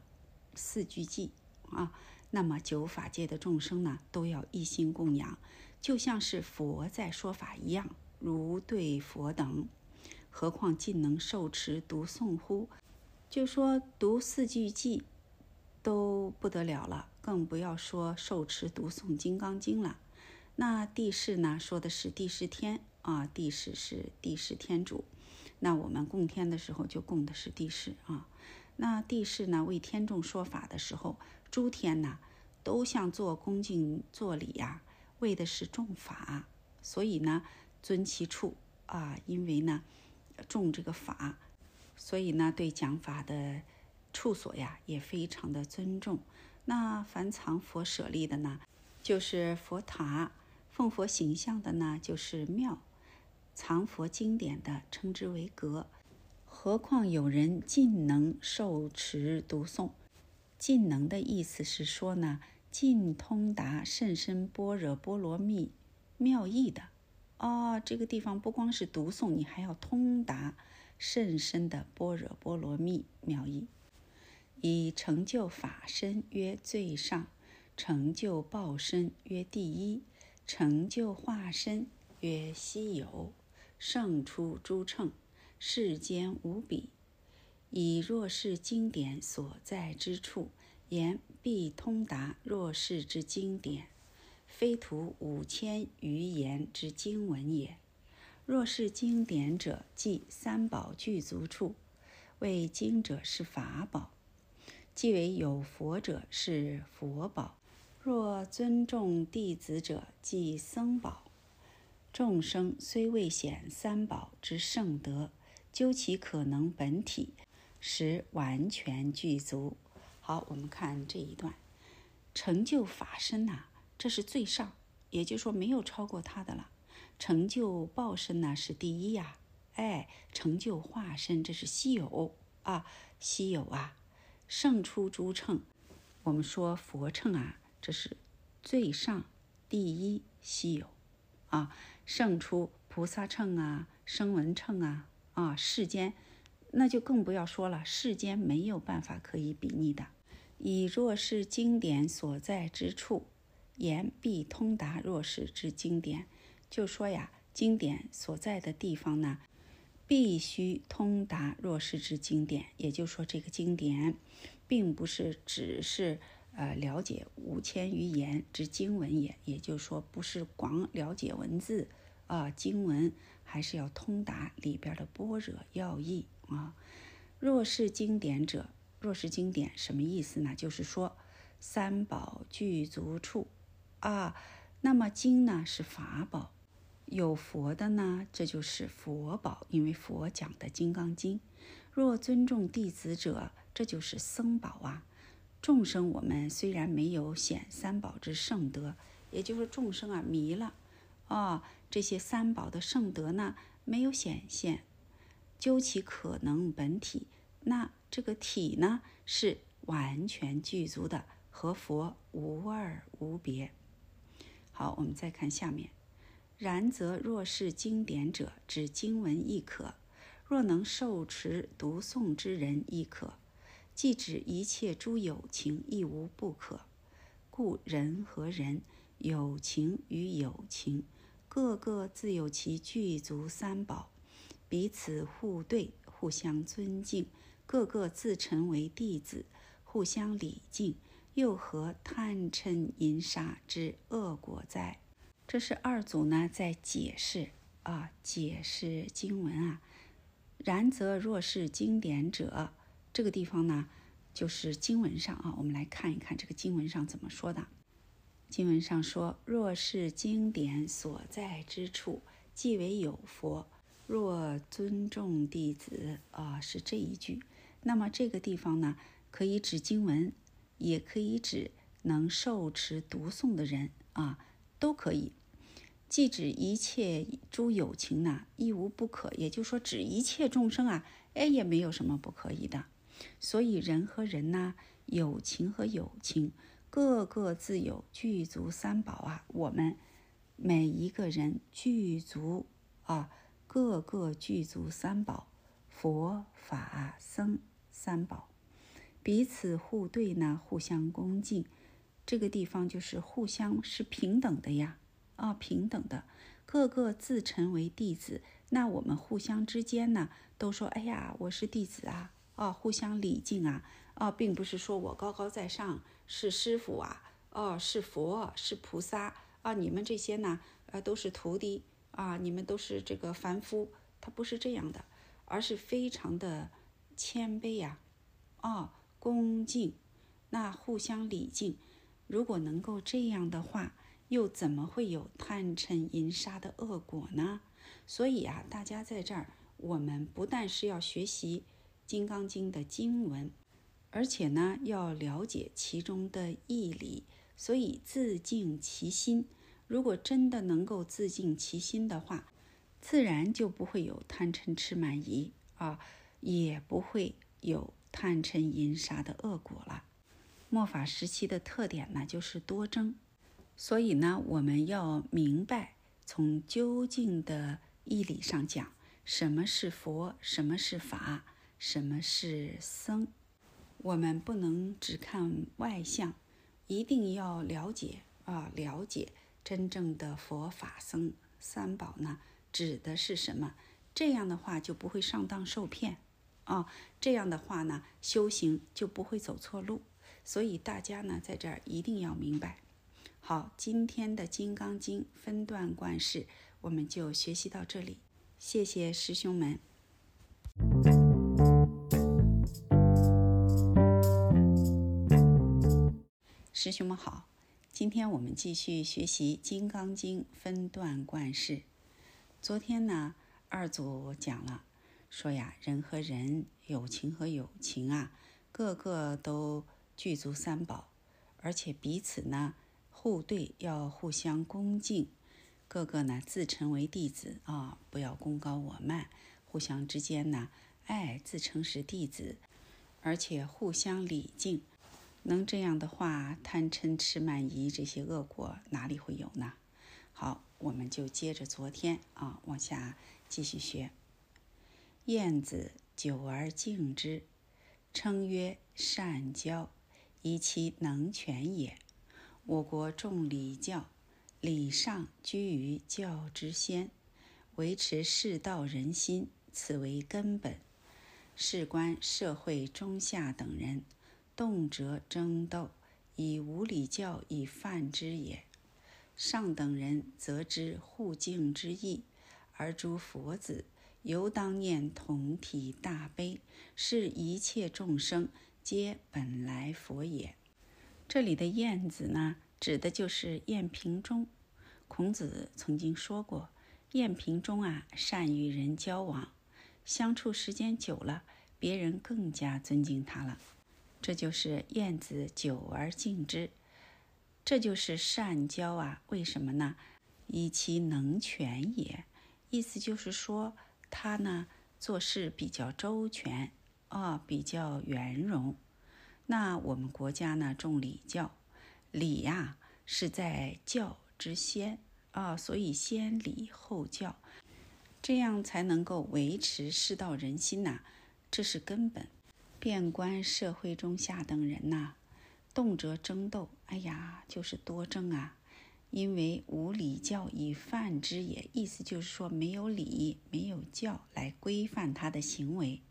[SPEAKER 1] 四句偈啊，那么九法界的众生呢，都要一心供养，就像是佛在说法一样，如对佛等，何况尽能受持读诵乎？就说读四句偈都不得了了，更不要说受持读诵《金刚经》了。那地势呢，说的是地势天。啊，地势是地势天主，那我们供天的时候就供的是地势啊。那地势呢，为天众说法的时候，诸天呢都像做恭敬做礼呀，为的是众法，所以呢尊其处啊，因为呢重这个法，所以呢对讲法的处所呀也非常的尊重。那凡藏佛舍利的呢，就是佛塔；奉佛形象的呢，就是庙。藏佛经典的称之为阁，何况有人尽能受持读诵？尽能的意思是说呢，尽通达甚深般若波罗蜜妙义的。哦，这个地方不光是读诵，你还要通达甚深的般若波罗蜜妙义，以成就法身曰最上，成就报身曰第一，成就化身曰稀有。胜出诸乘，世间无比。以若是经典所在之处，言必通达若是之经典，非图五千余言之经文也。若是经典者，即三宝具足处，为经者是法宝；即为有佛者是佛宝。若尊重弟子者，即僧宝。众生虽未显三宝之圣德，究其可能本体，实完全具足。好，我们看这一段，成就法身呐，这是最上，也就是说没有超过他的了。成就报身呢是第一呀，哎，成就化身这是稀有啊，稀有啊，胜出诸乘。我们说佛乘啊，这是最上第一稀有啊。胜出菩萨乘啊，声闻乘啊，啊，世间那就更不要说了，世间没有办法可以比拟的。以若是经典所在之处，言必通达若是之经典，就说呀，经典所在的地方呢，必须通达若是之经典。也就是说，这个经典，并不是只是呃了解五千余言之经文也，也就是说，不是光了解文字。啊，经文还是要通达里边的般若要义啊。若是经典者，若是经典什么意思呢？就是说三宝具足处啊。那么经呢是法宝，有佛的呢，这就是佛宝，因为佛讲的《金刚经》。若尊重弟子者，这就是僧宝啊。众生我们虽然没有显三宝之圣德，也就是众生啊迷了，哦，这些三宝的圣德呢没有显现，究其可能本体，那这个体呢是完全具足的，和佛无二无别。好，我们再看下面。然则若是经典者，指经文亦可；若能受持读诵之人亦可。即指一切诸有情亦无不可，故人和人、有情与有情，个个自有其具足三宝，彼此互对，互相尊敬，个个自成为弟子，互相礼敬，又何贪嗔淫杀之恶果哉？这是二祖呢在解释啊，解释经文啊。然则若是经典者。这个地方呢，就是经文上啊，我们来看一看这个经文上怎么说的。经文上说：“若是经典所在之处，即为有佛；若尊重弟子啊，是这一句。那么这个地方呢，可以指经文，也可以指能受持读诵的人啊，都可以。即指一切诸有情呐，亦无不可。也就是说，指一切众生啊，哎，也没有什么不可以的。”所以人和人呐，有情和友情，个个自有具足三宝啊。我们每一个人具足啊，个个具足三宝，佛法僧三宝，彼此互对呢，互相恭敬。这个地方就是互相是平等的呀，啊，平等的，各个自称为弟子。那我们互相之间呢，都说，哎呀，我是弟子啊。啊，互相礼敬啊，啊，并不是说我高高在上是师傅啊，哦，是佛是菩萨啊，你们这些呢，呃，都是徒弟啊，你们都是这个凡夫，他不是这样的，而是非常的谦卑呀，啊，恭敬，那互相礼敬，如果能够这样的话，又怎么会有贪嗔淫杀的恶果呢？所以啊，大家在这儿，我们不但是要学习。《金刚经》的经文，而且呢，要了解其中的义理，所以自净其心。如果真的能够自净其心的话，自然就不会有贪嗔痴慢疑啊，也不会有贪嗔淫杀的恶果了。末法时期的特点呢，就是多争，所以呢，我们要明白，从究竟的义理上讲，什么是佛，什么是法。什么是僧？我们不能只看外相，一定要了解啊，了解真正的佛法僧三宝呢，指的是什么？这样的话就不会上当受骗啊，这样的话呢，修行就不会走错路。所以大家呢，在这儿一定要明白。好，今天的《金刚经》分段观世，我们就学习到这里。谢谢师兄们。师兄们好，今天我们继续学习《金刚经》分段贯释。昨天呢，二祖讲了，说呀，人和人、友情和友情啊，个个都具足三宝，而且彼此呢互对，要互相恭敬，个个呢自称为弟子啊，不要功高我慢，互相之间呢，哎，自称是弟子，而且互相礼敬。能这样的话，贪嗔痴慢疑这些恶果哪里会有呢？好，我们就接着昨天啊往下继续学。晏子久而敬之，称曰善交，以其能全也。我国重礼教，礼上居于教之先，维持世道人心，此为根本。事关社会中下等人。动辄争斗，以无礼教以犯之也。上等人则知护敬之意，而诸佛子犹当念同体大悲，是一切众生皆本来佛也。这里的晏子呢，指的就是晏平中。孔子曾经说过，晏平中啊，善与人交往，相处时间久了，别人更加尊敬他了。这就是晏子久而敬之，这就是善交啊。为什么呢？以其能全也。意思就是说，他呢做事比较周全啊，比较圆融。那我们国家呢重礼教，礼呀是在教之先啊，所以先礼后教，这样才能够维持世道人心呐，这是根本。遍观社会中下等人呐，动辄争斗，哎呀，就是多争啊。因为无礼教以范之也，意思就是说没有礼，没有教来规范他的行为。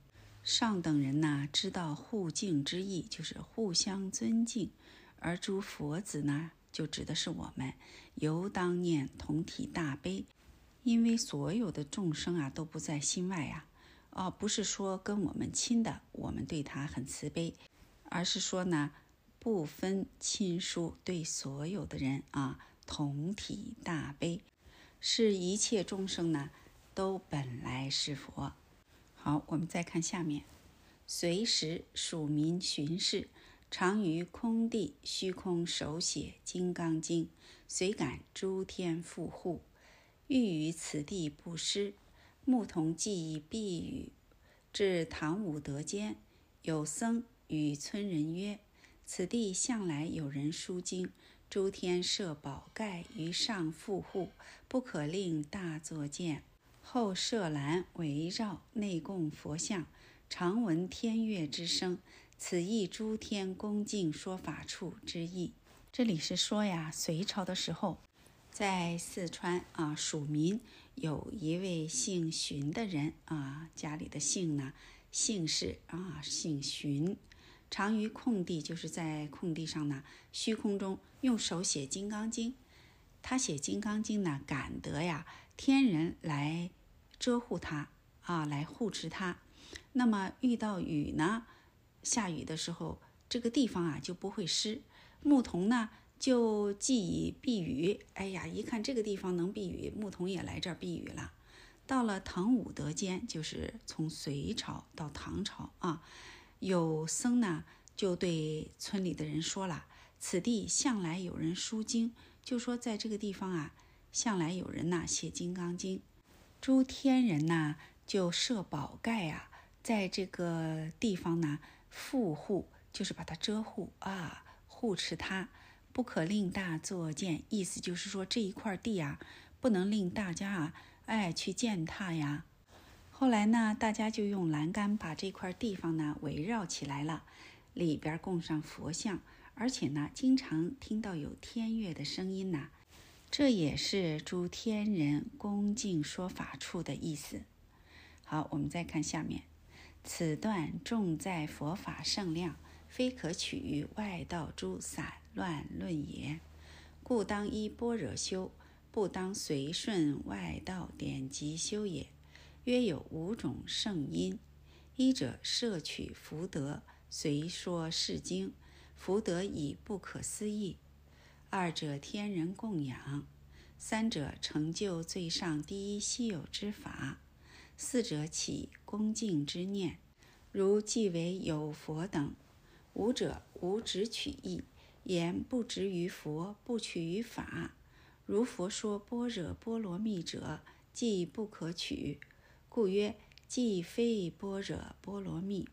[SPEAKER 1] 上等人呢，知道互敬之意，就是互相尊敬；而诸佛子呢，就指的是我们，犹当念同体大悲，因为所有的众生啊，都不在心外呀。哦，不是说跟我们亲的，我们对他很慈悲，而是说呢，不分亲疏，对所有的人啊。同体大悲，是一切众生呢，都本来是佛。好，我们再看下面，随时属民巡视，常于空地虚空手写《金刚经》，随感诸天富护，欲于此地不失。牧童记忆避语，至唐武德间，有僧与村人曰：“此地向来有人书经。”诸天设宝盖于上覆护，不可令大作见。后设栏围绕，内供佛像，常闻天乐之声。此意诸天恭敬说法处之意。这里是说呀，隋朝的时候，在四川啊，蜀民有一位姓荀的人啊，家里的姓呢，姓氏啊，姓荀。常于空地，就是在空地上呢，虚空中用手写《金刚经》。他写《金刚经》呢，感得呀，天人来遮护他啊，来护持他。那么遇到雨呢，下雨的时候，这个地方啊就不会湿。牧童呢就既以避雨。哎呀，一看这个地方能避雨，牧童也来这儿避雨了。到了唐武德间，就是从隋朝到唐朝啊。有僧呢，就对村里的人说了：“此地向来有人书经，就说在这个地方啊，向来有人呐写《金刚经》。诸天人呐就设宝盖啊，在这个地方呢护护，就是把它遮护啊，护持它，不可令大作见。意思就是说这一块地啊，不能令大家啊，哎去践踏呀。”后来呢，大家就用栏杆把这块地方呢围绕起来了，里边供上佛像，而且呢，经常听到有天乐的声音呐。这也是诸天人恭敬说法处的意思。好，我们再看下面，此段重在佛法圣量，非可取于外道诸散乱论也。故当依般若修，不当随顺外道典籍修也。约有五种圣因：一者摄取福德，随说是经，福德以不可思议；二者天人供养；三者成就最上第一稀有之法；四者起恭敬之念，如即为有佛等；五者无执取意，言不执于佛，不取于法。如佛说般若波罗蜜者，即不可取。故曰：既非般若波罗蜜，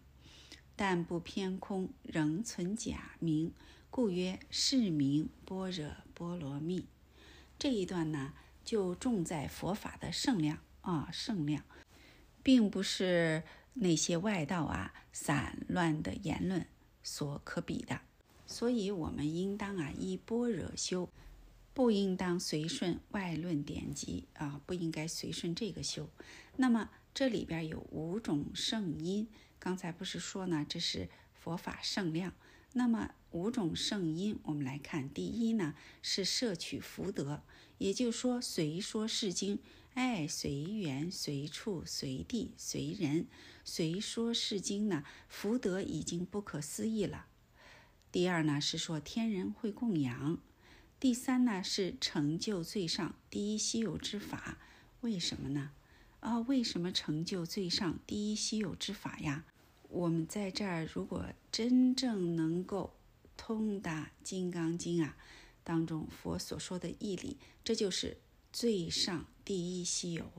[SPEAKER 1] 但不偏空，仍存假名，故曰是名般若波罗蜜。这一段呢，就重在佛法的圣量啊，圣量，并不是那些外道啊散乱的言论所可比的。所以，我们应当啊依般若修，不应当随顺外论典籍啊，不应该随顺这个修。那么这里边有五种圣因，刚才不是说呢？这是佛法圣量。那么五种圣因，我们来看，第一呢是摄取福德，也就是说随说是经，哎，随缘随处随地随人随说是经呢，福德已经不可思议了。第二呢是说天人会供养，第三呢是成就最上第一稀有之法，为什么呢？啊，为什么成就最上第一稀有之法呀？我们在这儿如果真正能够通达《金刚经》啊当中佛所说的义理，这就是最上第一稀有。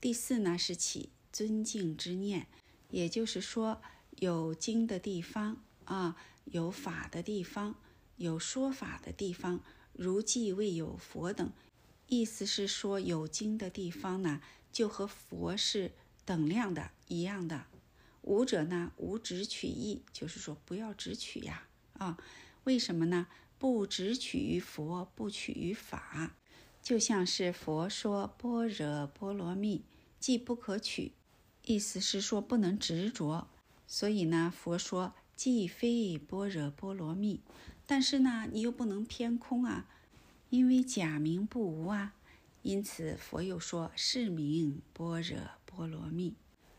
[SPEAKER 1] 第四呢是起尊敬之念，也就是说有经的地方啊，有法的地方，有说法的地方，如既未有佛等。意思是说，有经的地方呢，就和佛是等量的一样的。无者呢，无只取意，就是说不要只取呀啊？为什么呢？不只取于佛，不取于法，就像是佛说般若波罗蜜，既不可取，意思是说不能执着。所以呢，佛说既非般若波罗蜜，但是呢，你又不能偏空啊。因为假名不无啊，因此佛又说是名般若波罗蜜。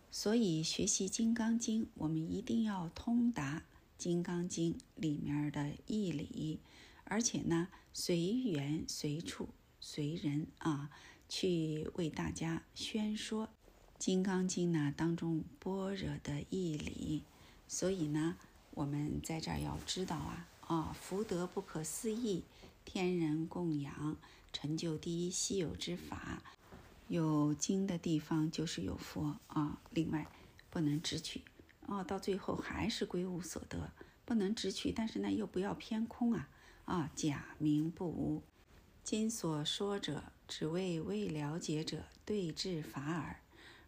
[SPEAKER 1] 所以学习《金刚经》，我们一定要通达《金刚经》里面的义理，而且呢，随缘随处随人啊，去为大家宣说《金刚经》呢当中般若的义理。所以呢，我们在这儿要知道啊啊，福德不可思议。天人供养，成就第一稀有之法。有经的地方就是有佛啊。另外，不能直取哦，到最后还是归无所得，不能直取。但是呢，又不要偏空啊啊，假名不无。今所说者，只为未了解者对治法耳。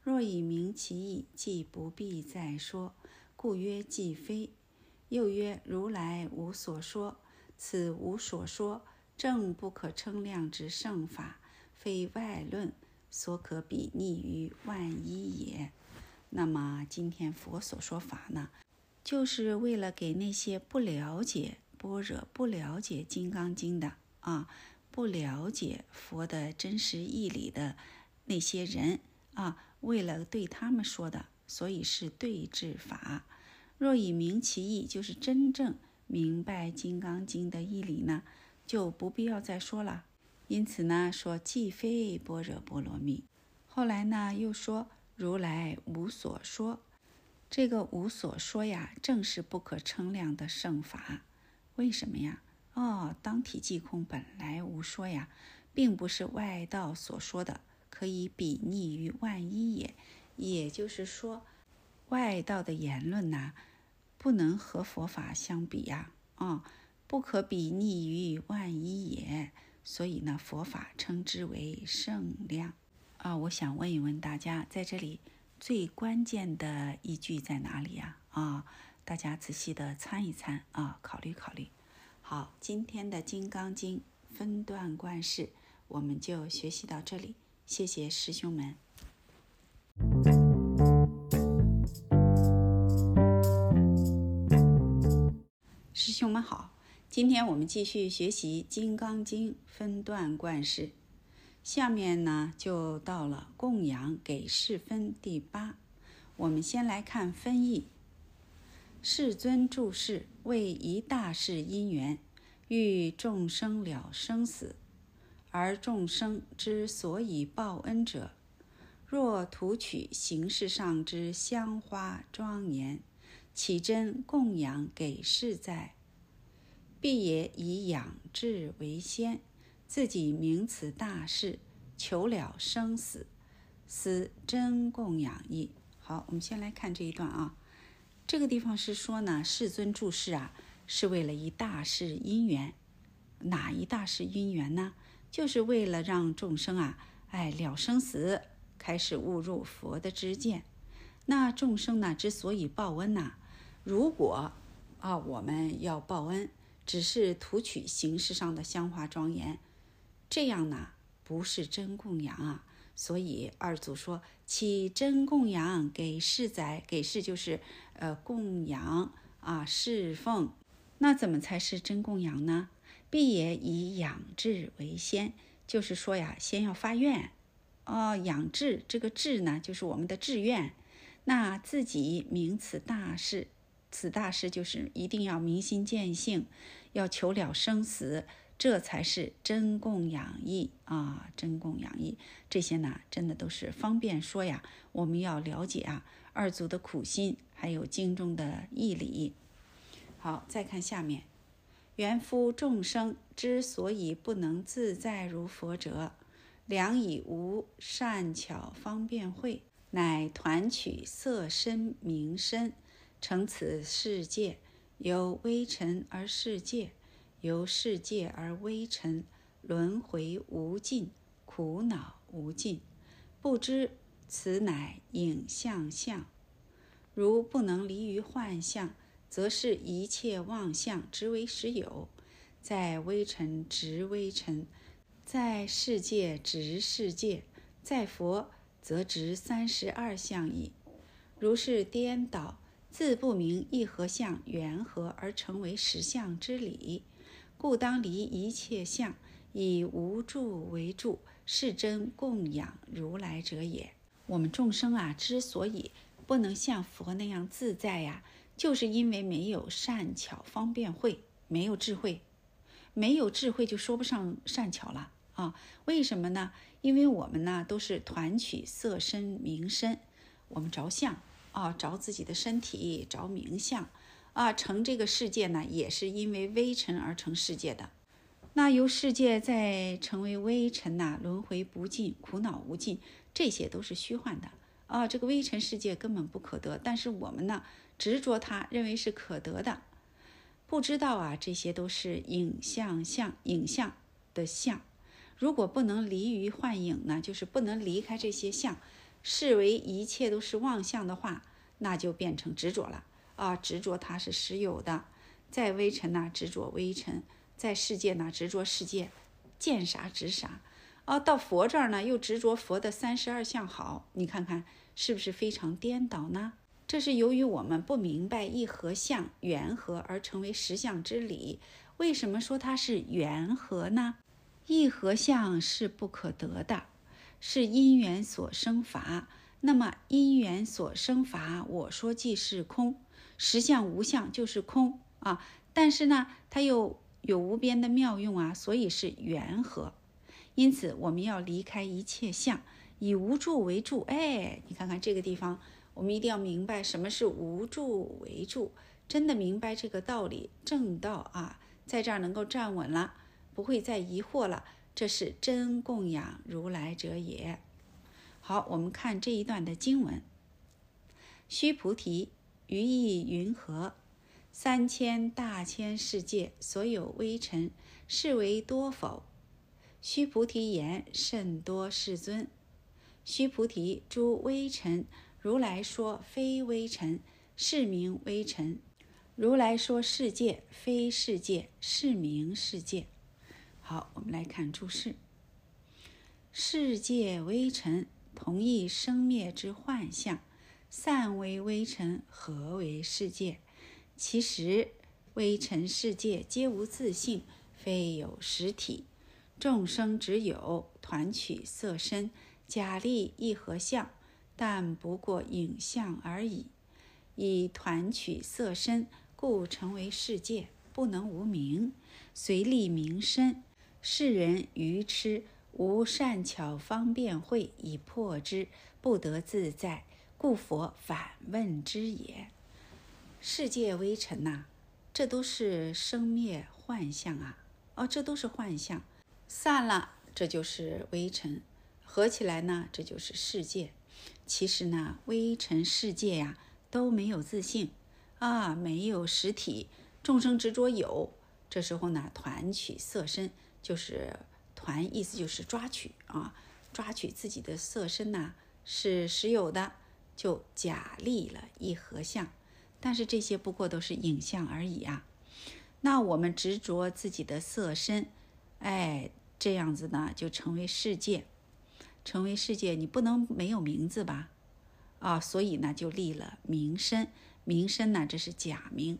[SPEAKER 1] 若以明其意，即不必再说。故曰既非。又曰如来无所说。此无所说，正不可称量之圣法，非外论所可比拟于万一也。那么今天佛所说法呢，就是为了给那些不了解般若、不了解《金刚经》的啊，不了解佛的真实义理的那些人啊，为了对他们说的，所以是对治法。若以明其意，就是真正。明白《金刚经》的义理呢，就不必要再说了。因此呢，说既非般若波罗蜜。后来呢，又说如来无所说。这个无所说呀，正是不可称量的圣法。为什么呀？哦，当体即空，本来无说呀，并不是外道所说的，可以比拟于万一也。也就是说，外道的言论呢？不能和佛法相比呀，啊，不可比拟于万一也。所以呢，佛法称之为圣量啊。我想问一问大家，在这里最关键的一句在哪里呀？啊，大家仔细的参一参啊，考虑考虑。好，今天的《金刚经》分段观世，我们就学习到这里。谢谢师兄们。师兄们好，今天我们继续学习《金刚经》分段观世，下面呢就到了供养给世分第八。我们先来看分义。世尊注释为一大事因缘，欲众生了生死，而众生之所以报恩者，若图取形式上之香花庄严，岂真供养给世在？必也以养志为先，自己明此大事，求了生死，思真供养意。好，我们先来看这一段啊。这个地方是说呢，世尊注释啊，是为了一大事因缘。哪一大事因缘呢？就是为了让众生啊，哎了生死，开始悟入佛的知见。那众生呢，之所以报恩呐，如果啊，我们要报恩。只是图取形式上的香花庄严，这样呢不是真供养啊。所以二祖说：“起真供养给世宰，给世就是呃供养啊侍奉。那怎么才是真供养呢？必也以养志为先，就是说呀，先要发愿哦，养志这个志呢，就是我们的志愿。那自己明此大事。”此大事就是一定要明心见性，要求了生死，这才是真供养意啊！真供养意，这些呢，真的都是方便说呀。我们要了解啊，二祖的苦心，还有经中的义理。好，再看下面，原夫众生之所以不能自在如佛者，良以无善巧方便会，乃团取色身名身，成此世界，由微尘而世界。由世界而微尘，轮回无尽，苦恼无尽，不知此乃影像相。如不能离于幻象，则是一切妄相之为实有。在微尘执微尘，在世界执世界，在佛则执三十二相矣。如是颠倒，自不明一何相缘何而成为实相之理。故当离一切相，以无助为助，是真供养如来者也。我们众生啊，之所以不能像佛那样自在呀，就是因为没有善巧方便慧，没有智慧，没有智慧就说不上善巧了啊。为什么呢？因为我们呢都是团取色身名身，我们着相啊，着自己的身体，着名相。啊，成这个世界呢，也是因为微尘而成世界的。那由世界再成为微尘呐，轮回不尽，苦恼无尽，这些都是虚幻的啊。这个微尘世界根本不可得，但是我们呢，执着它，认为是可得的，不知道啊，这些都是影像像影像的相。如果不能离于幻影呢，就是不能离开这些相，视为一切都是妄相的话，那就变成执着了。啊，执着它是实有的，在微尘呐执着微尘，在世界呢执着世界，见啥执啥。啊，到佛这儿呢又执着佛的三十二相好，你看看是不是非常颠倒呢？这是由于我们不明白一合相缘合而成为实相之理。为什么说它是缘合呢？一合相是不可得的，是因缘所生法。那么因缘所生法，我说即是空。实相无相就是空啊，但是呢，它又有无边的妙用啊，所以是缘和。因此，我们要离开一切相，以无助为助。哎，你看看这个地方，我们一定要明白什么是无助为助。真的明白这个道理，正道啊，在这儿能够站稳了，不会再疑惑了。这是真供养如来者也。好，我们看这一段的经文：须菩提。于意云何？三千大千世界所有微尘，是为多否？须菩提言：甚多，世尊。须菩提，诸微尘，如来说非微尘，是名微尘；如来说世界，非世界，是名世界。好，我们来看注释：世界微尘，同一生灭之幻象。散为微尘，何为世界？其实微尘世界皆无自性，非有实体。众生只有团取色身，假立一合相，但不过影像而已。以团取色身，故成为世界，不能无名，随立名身。世人愚痴，无善巧方便会以破之，不得自在。故佛反问之也：世界微尘呐，这都是生灭幻象啊！哦，这都是幻象，散了，这就是微尘；合起来呢，这就是世界。其实呢，微尘世界呀，都没有自性啊，没有实体。众生执着有，这时候呢，团取色身，就是团，意思就是抓取啊，抓取自己的色身呐，是实有的。就假立了一合相，但是这些不过都是影像而已啊。那我们执着自己的色身，哎，这样子呢就成为世界，成为世界，你不能没有名字吧？啊，所以呢就立了名身，名身呢这是假名。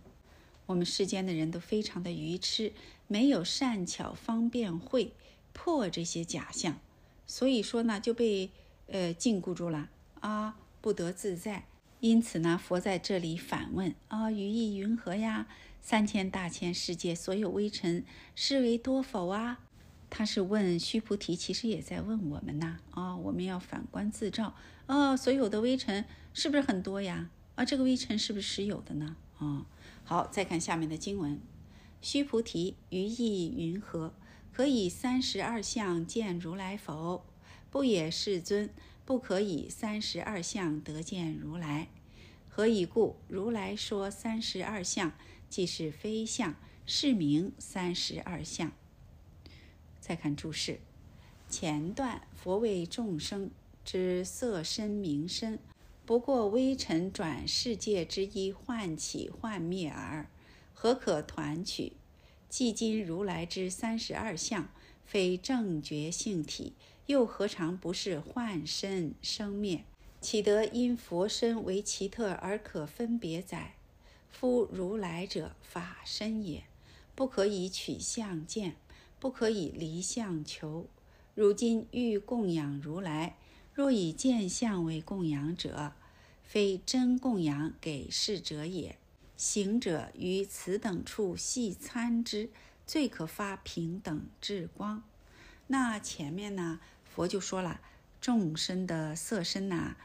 [SPEAKER 1] 我们世间的人都非常的愚痴，没有善巧方便会破这些假象，所以说呢就被呃禁锢住了啊。不得自在，因此呢，佛在这里反问啊，语意云何呀？三千大千世界所有微尘，是为多否啊？他是问须菩提，其实也在问我们呐。啊，我们要反观自照。哦，所有的微尘是不是很多呀？啊，这个微尘是不是实有的呢？啊，好，再看下面的经文：须菩提，于意云何？可以三十二相见如来否？不也，世尊。不可以三十二相得见如来，何以故？如来说三十二相，即是非相，是名三十二相。再看注释，前段佛为众生之色身名身，不过微尘转世界之一幻起幻灭耳，何可团取？既今如来之三十二相，非正觉性体。又何尝不是幻身生灭？岂得因佛身为奇特而可分别哉？夫如来者法身也，不可以取相见，不可以离相求。如今欲供养如来，若以见相为供养者，非真供养给世者也。行者于此等处细参之，最可发平等智光。那前面呢？佛就说了，众生的色身呐，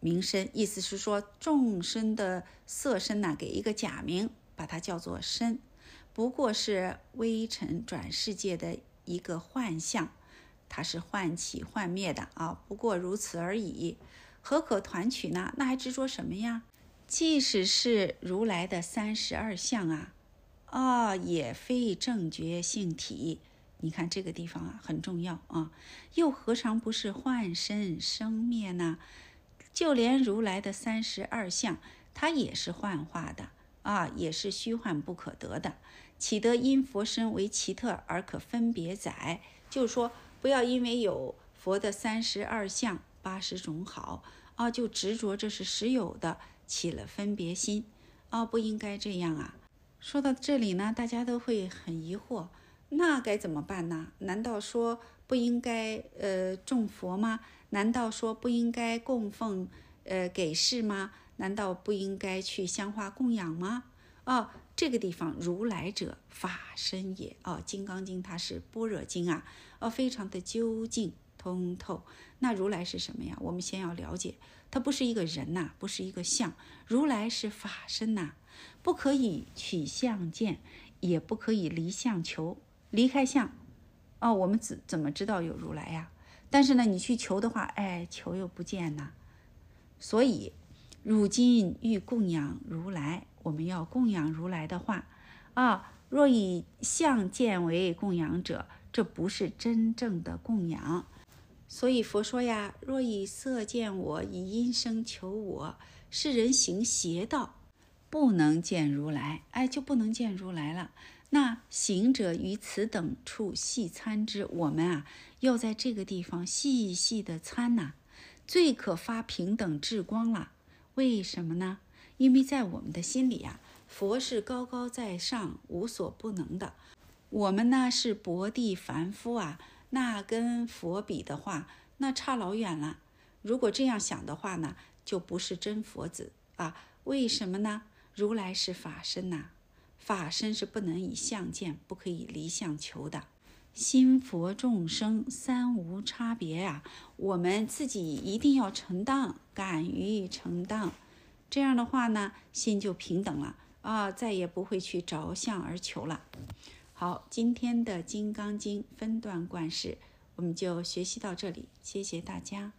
[SPEAKER 1] 名身，意思是说众生的色身呐，给一个假名，把它叫做身，不过是微尘转世界的一个幻象，它是幻起幻灭的啊，不过如此而已。何可团取呢？那还执着什么呀？即使是如来的三十二相啊，啊，也非正觉性体。你看这个地方啊，很重要啊！又何尝不是幻身生灭呢？就连如来的三十二相，它也是幻化的啊，也是虚幻不可得的。岂得因佛身为奇特而可分别载？就是说，不要因为有佛的三十二相、八十种好啊，就执着这是实有的，起了分别心啊，不应该这样啊！说到这里呢，大家都会很疑惑。那该怎么办呢？难道说不应该呃种佛吗？难道说不应该供奉呃给世吗？难道不应该去香花供养吗？哦，这个地方如来者法身也哦，《金刚经》它是般若经啊，哦，非常的究竟通透。那如来是什么呀？我们先要了解，它不是一个人呐，不是一个相，如来是法身呐，不可以取相见，也不可以离相求。离开相，哦，我们怎怎么知道有如来呀？但是呢，你去求的话，哎，求又不见呐。所以，如今欲供养如来，我们要供养如来的话，啊，若以相见为供养者，这不是真正的供养。所以佛说呀，若以色见我，以音声求我，是人行邪道，不能见如来，哎，就不能见如来了。那行者于此等处细参之，我们啊要在这个地方细细的参呐，最可发平等智光了。为什么呢？因为在我们的心里啊，佛是高高在上、无所不能的，我们呢是薄地凡夫啊，那跟佛比的话，那差老远了。如果这样想的话呢，就不是真佛子啊。为什么呢？如来是法身呐。法身是不能以相见，不可以离相求的。心佛众生三无差别啊，我们自己一定要承担，敢于承担。这样的话呢，心就平等了啊，再也不会去着相而求了。好，今天的《金刚经》分段观世，我们就学习到这里。谢谢大家。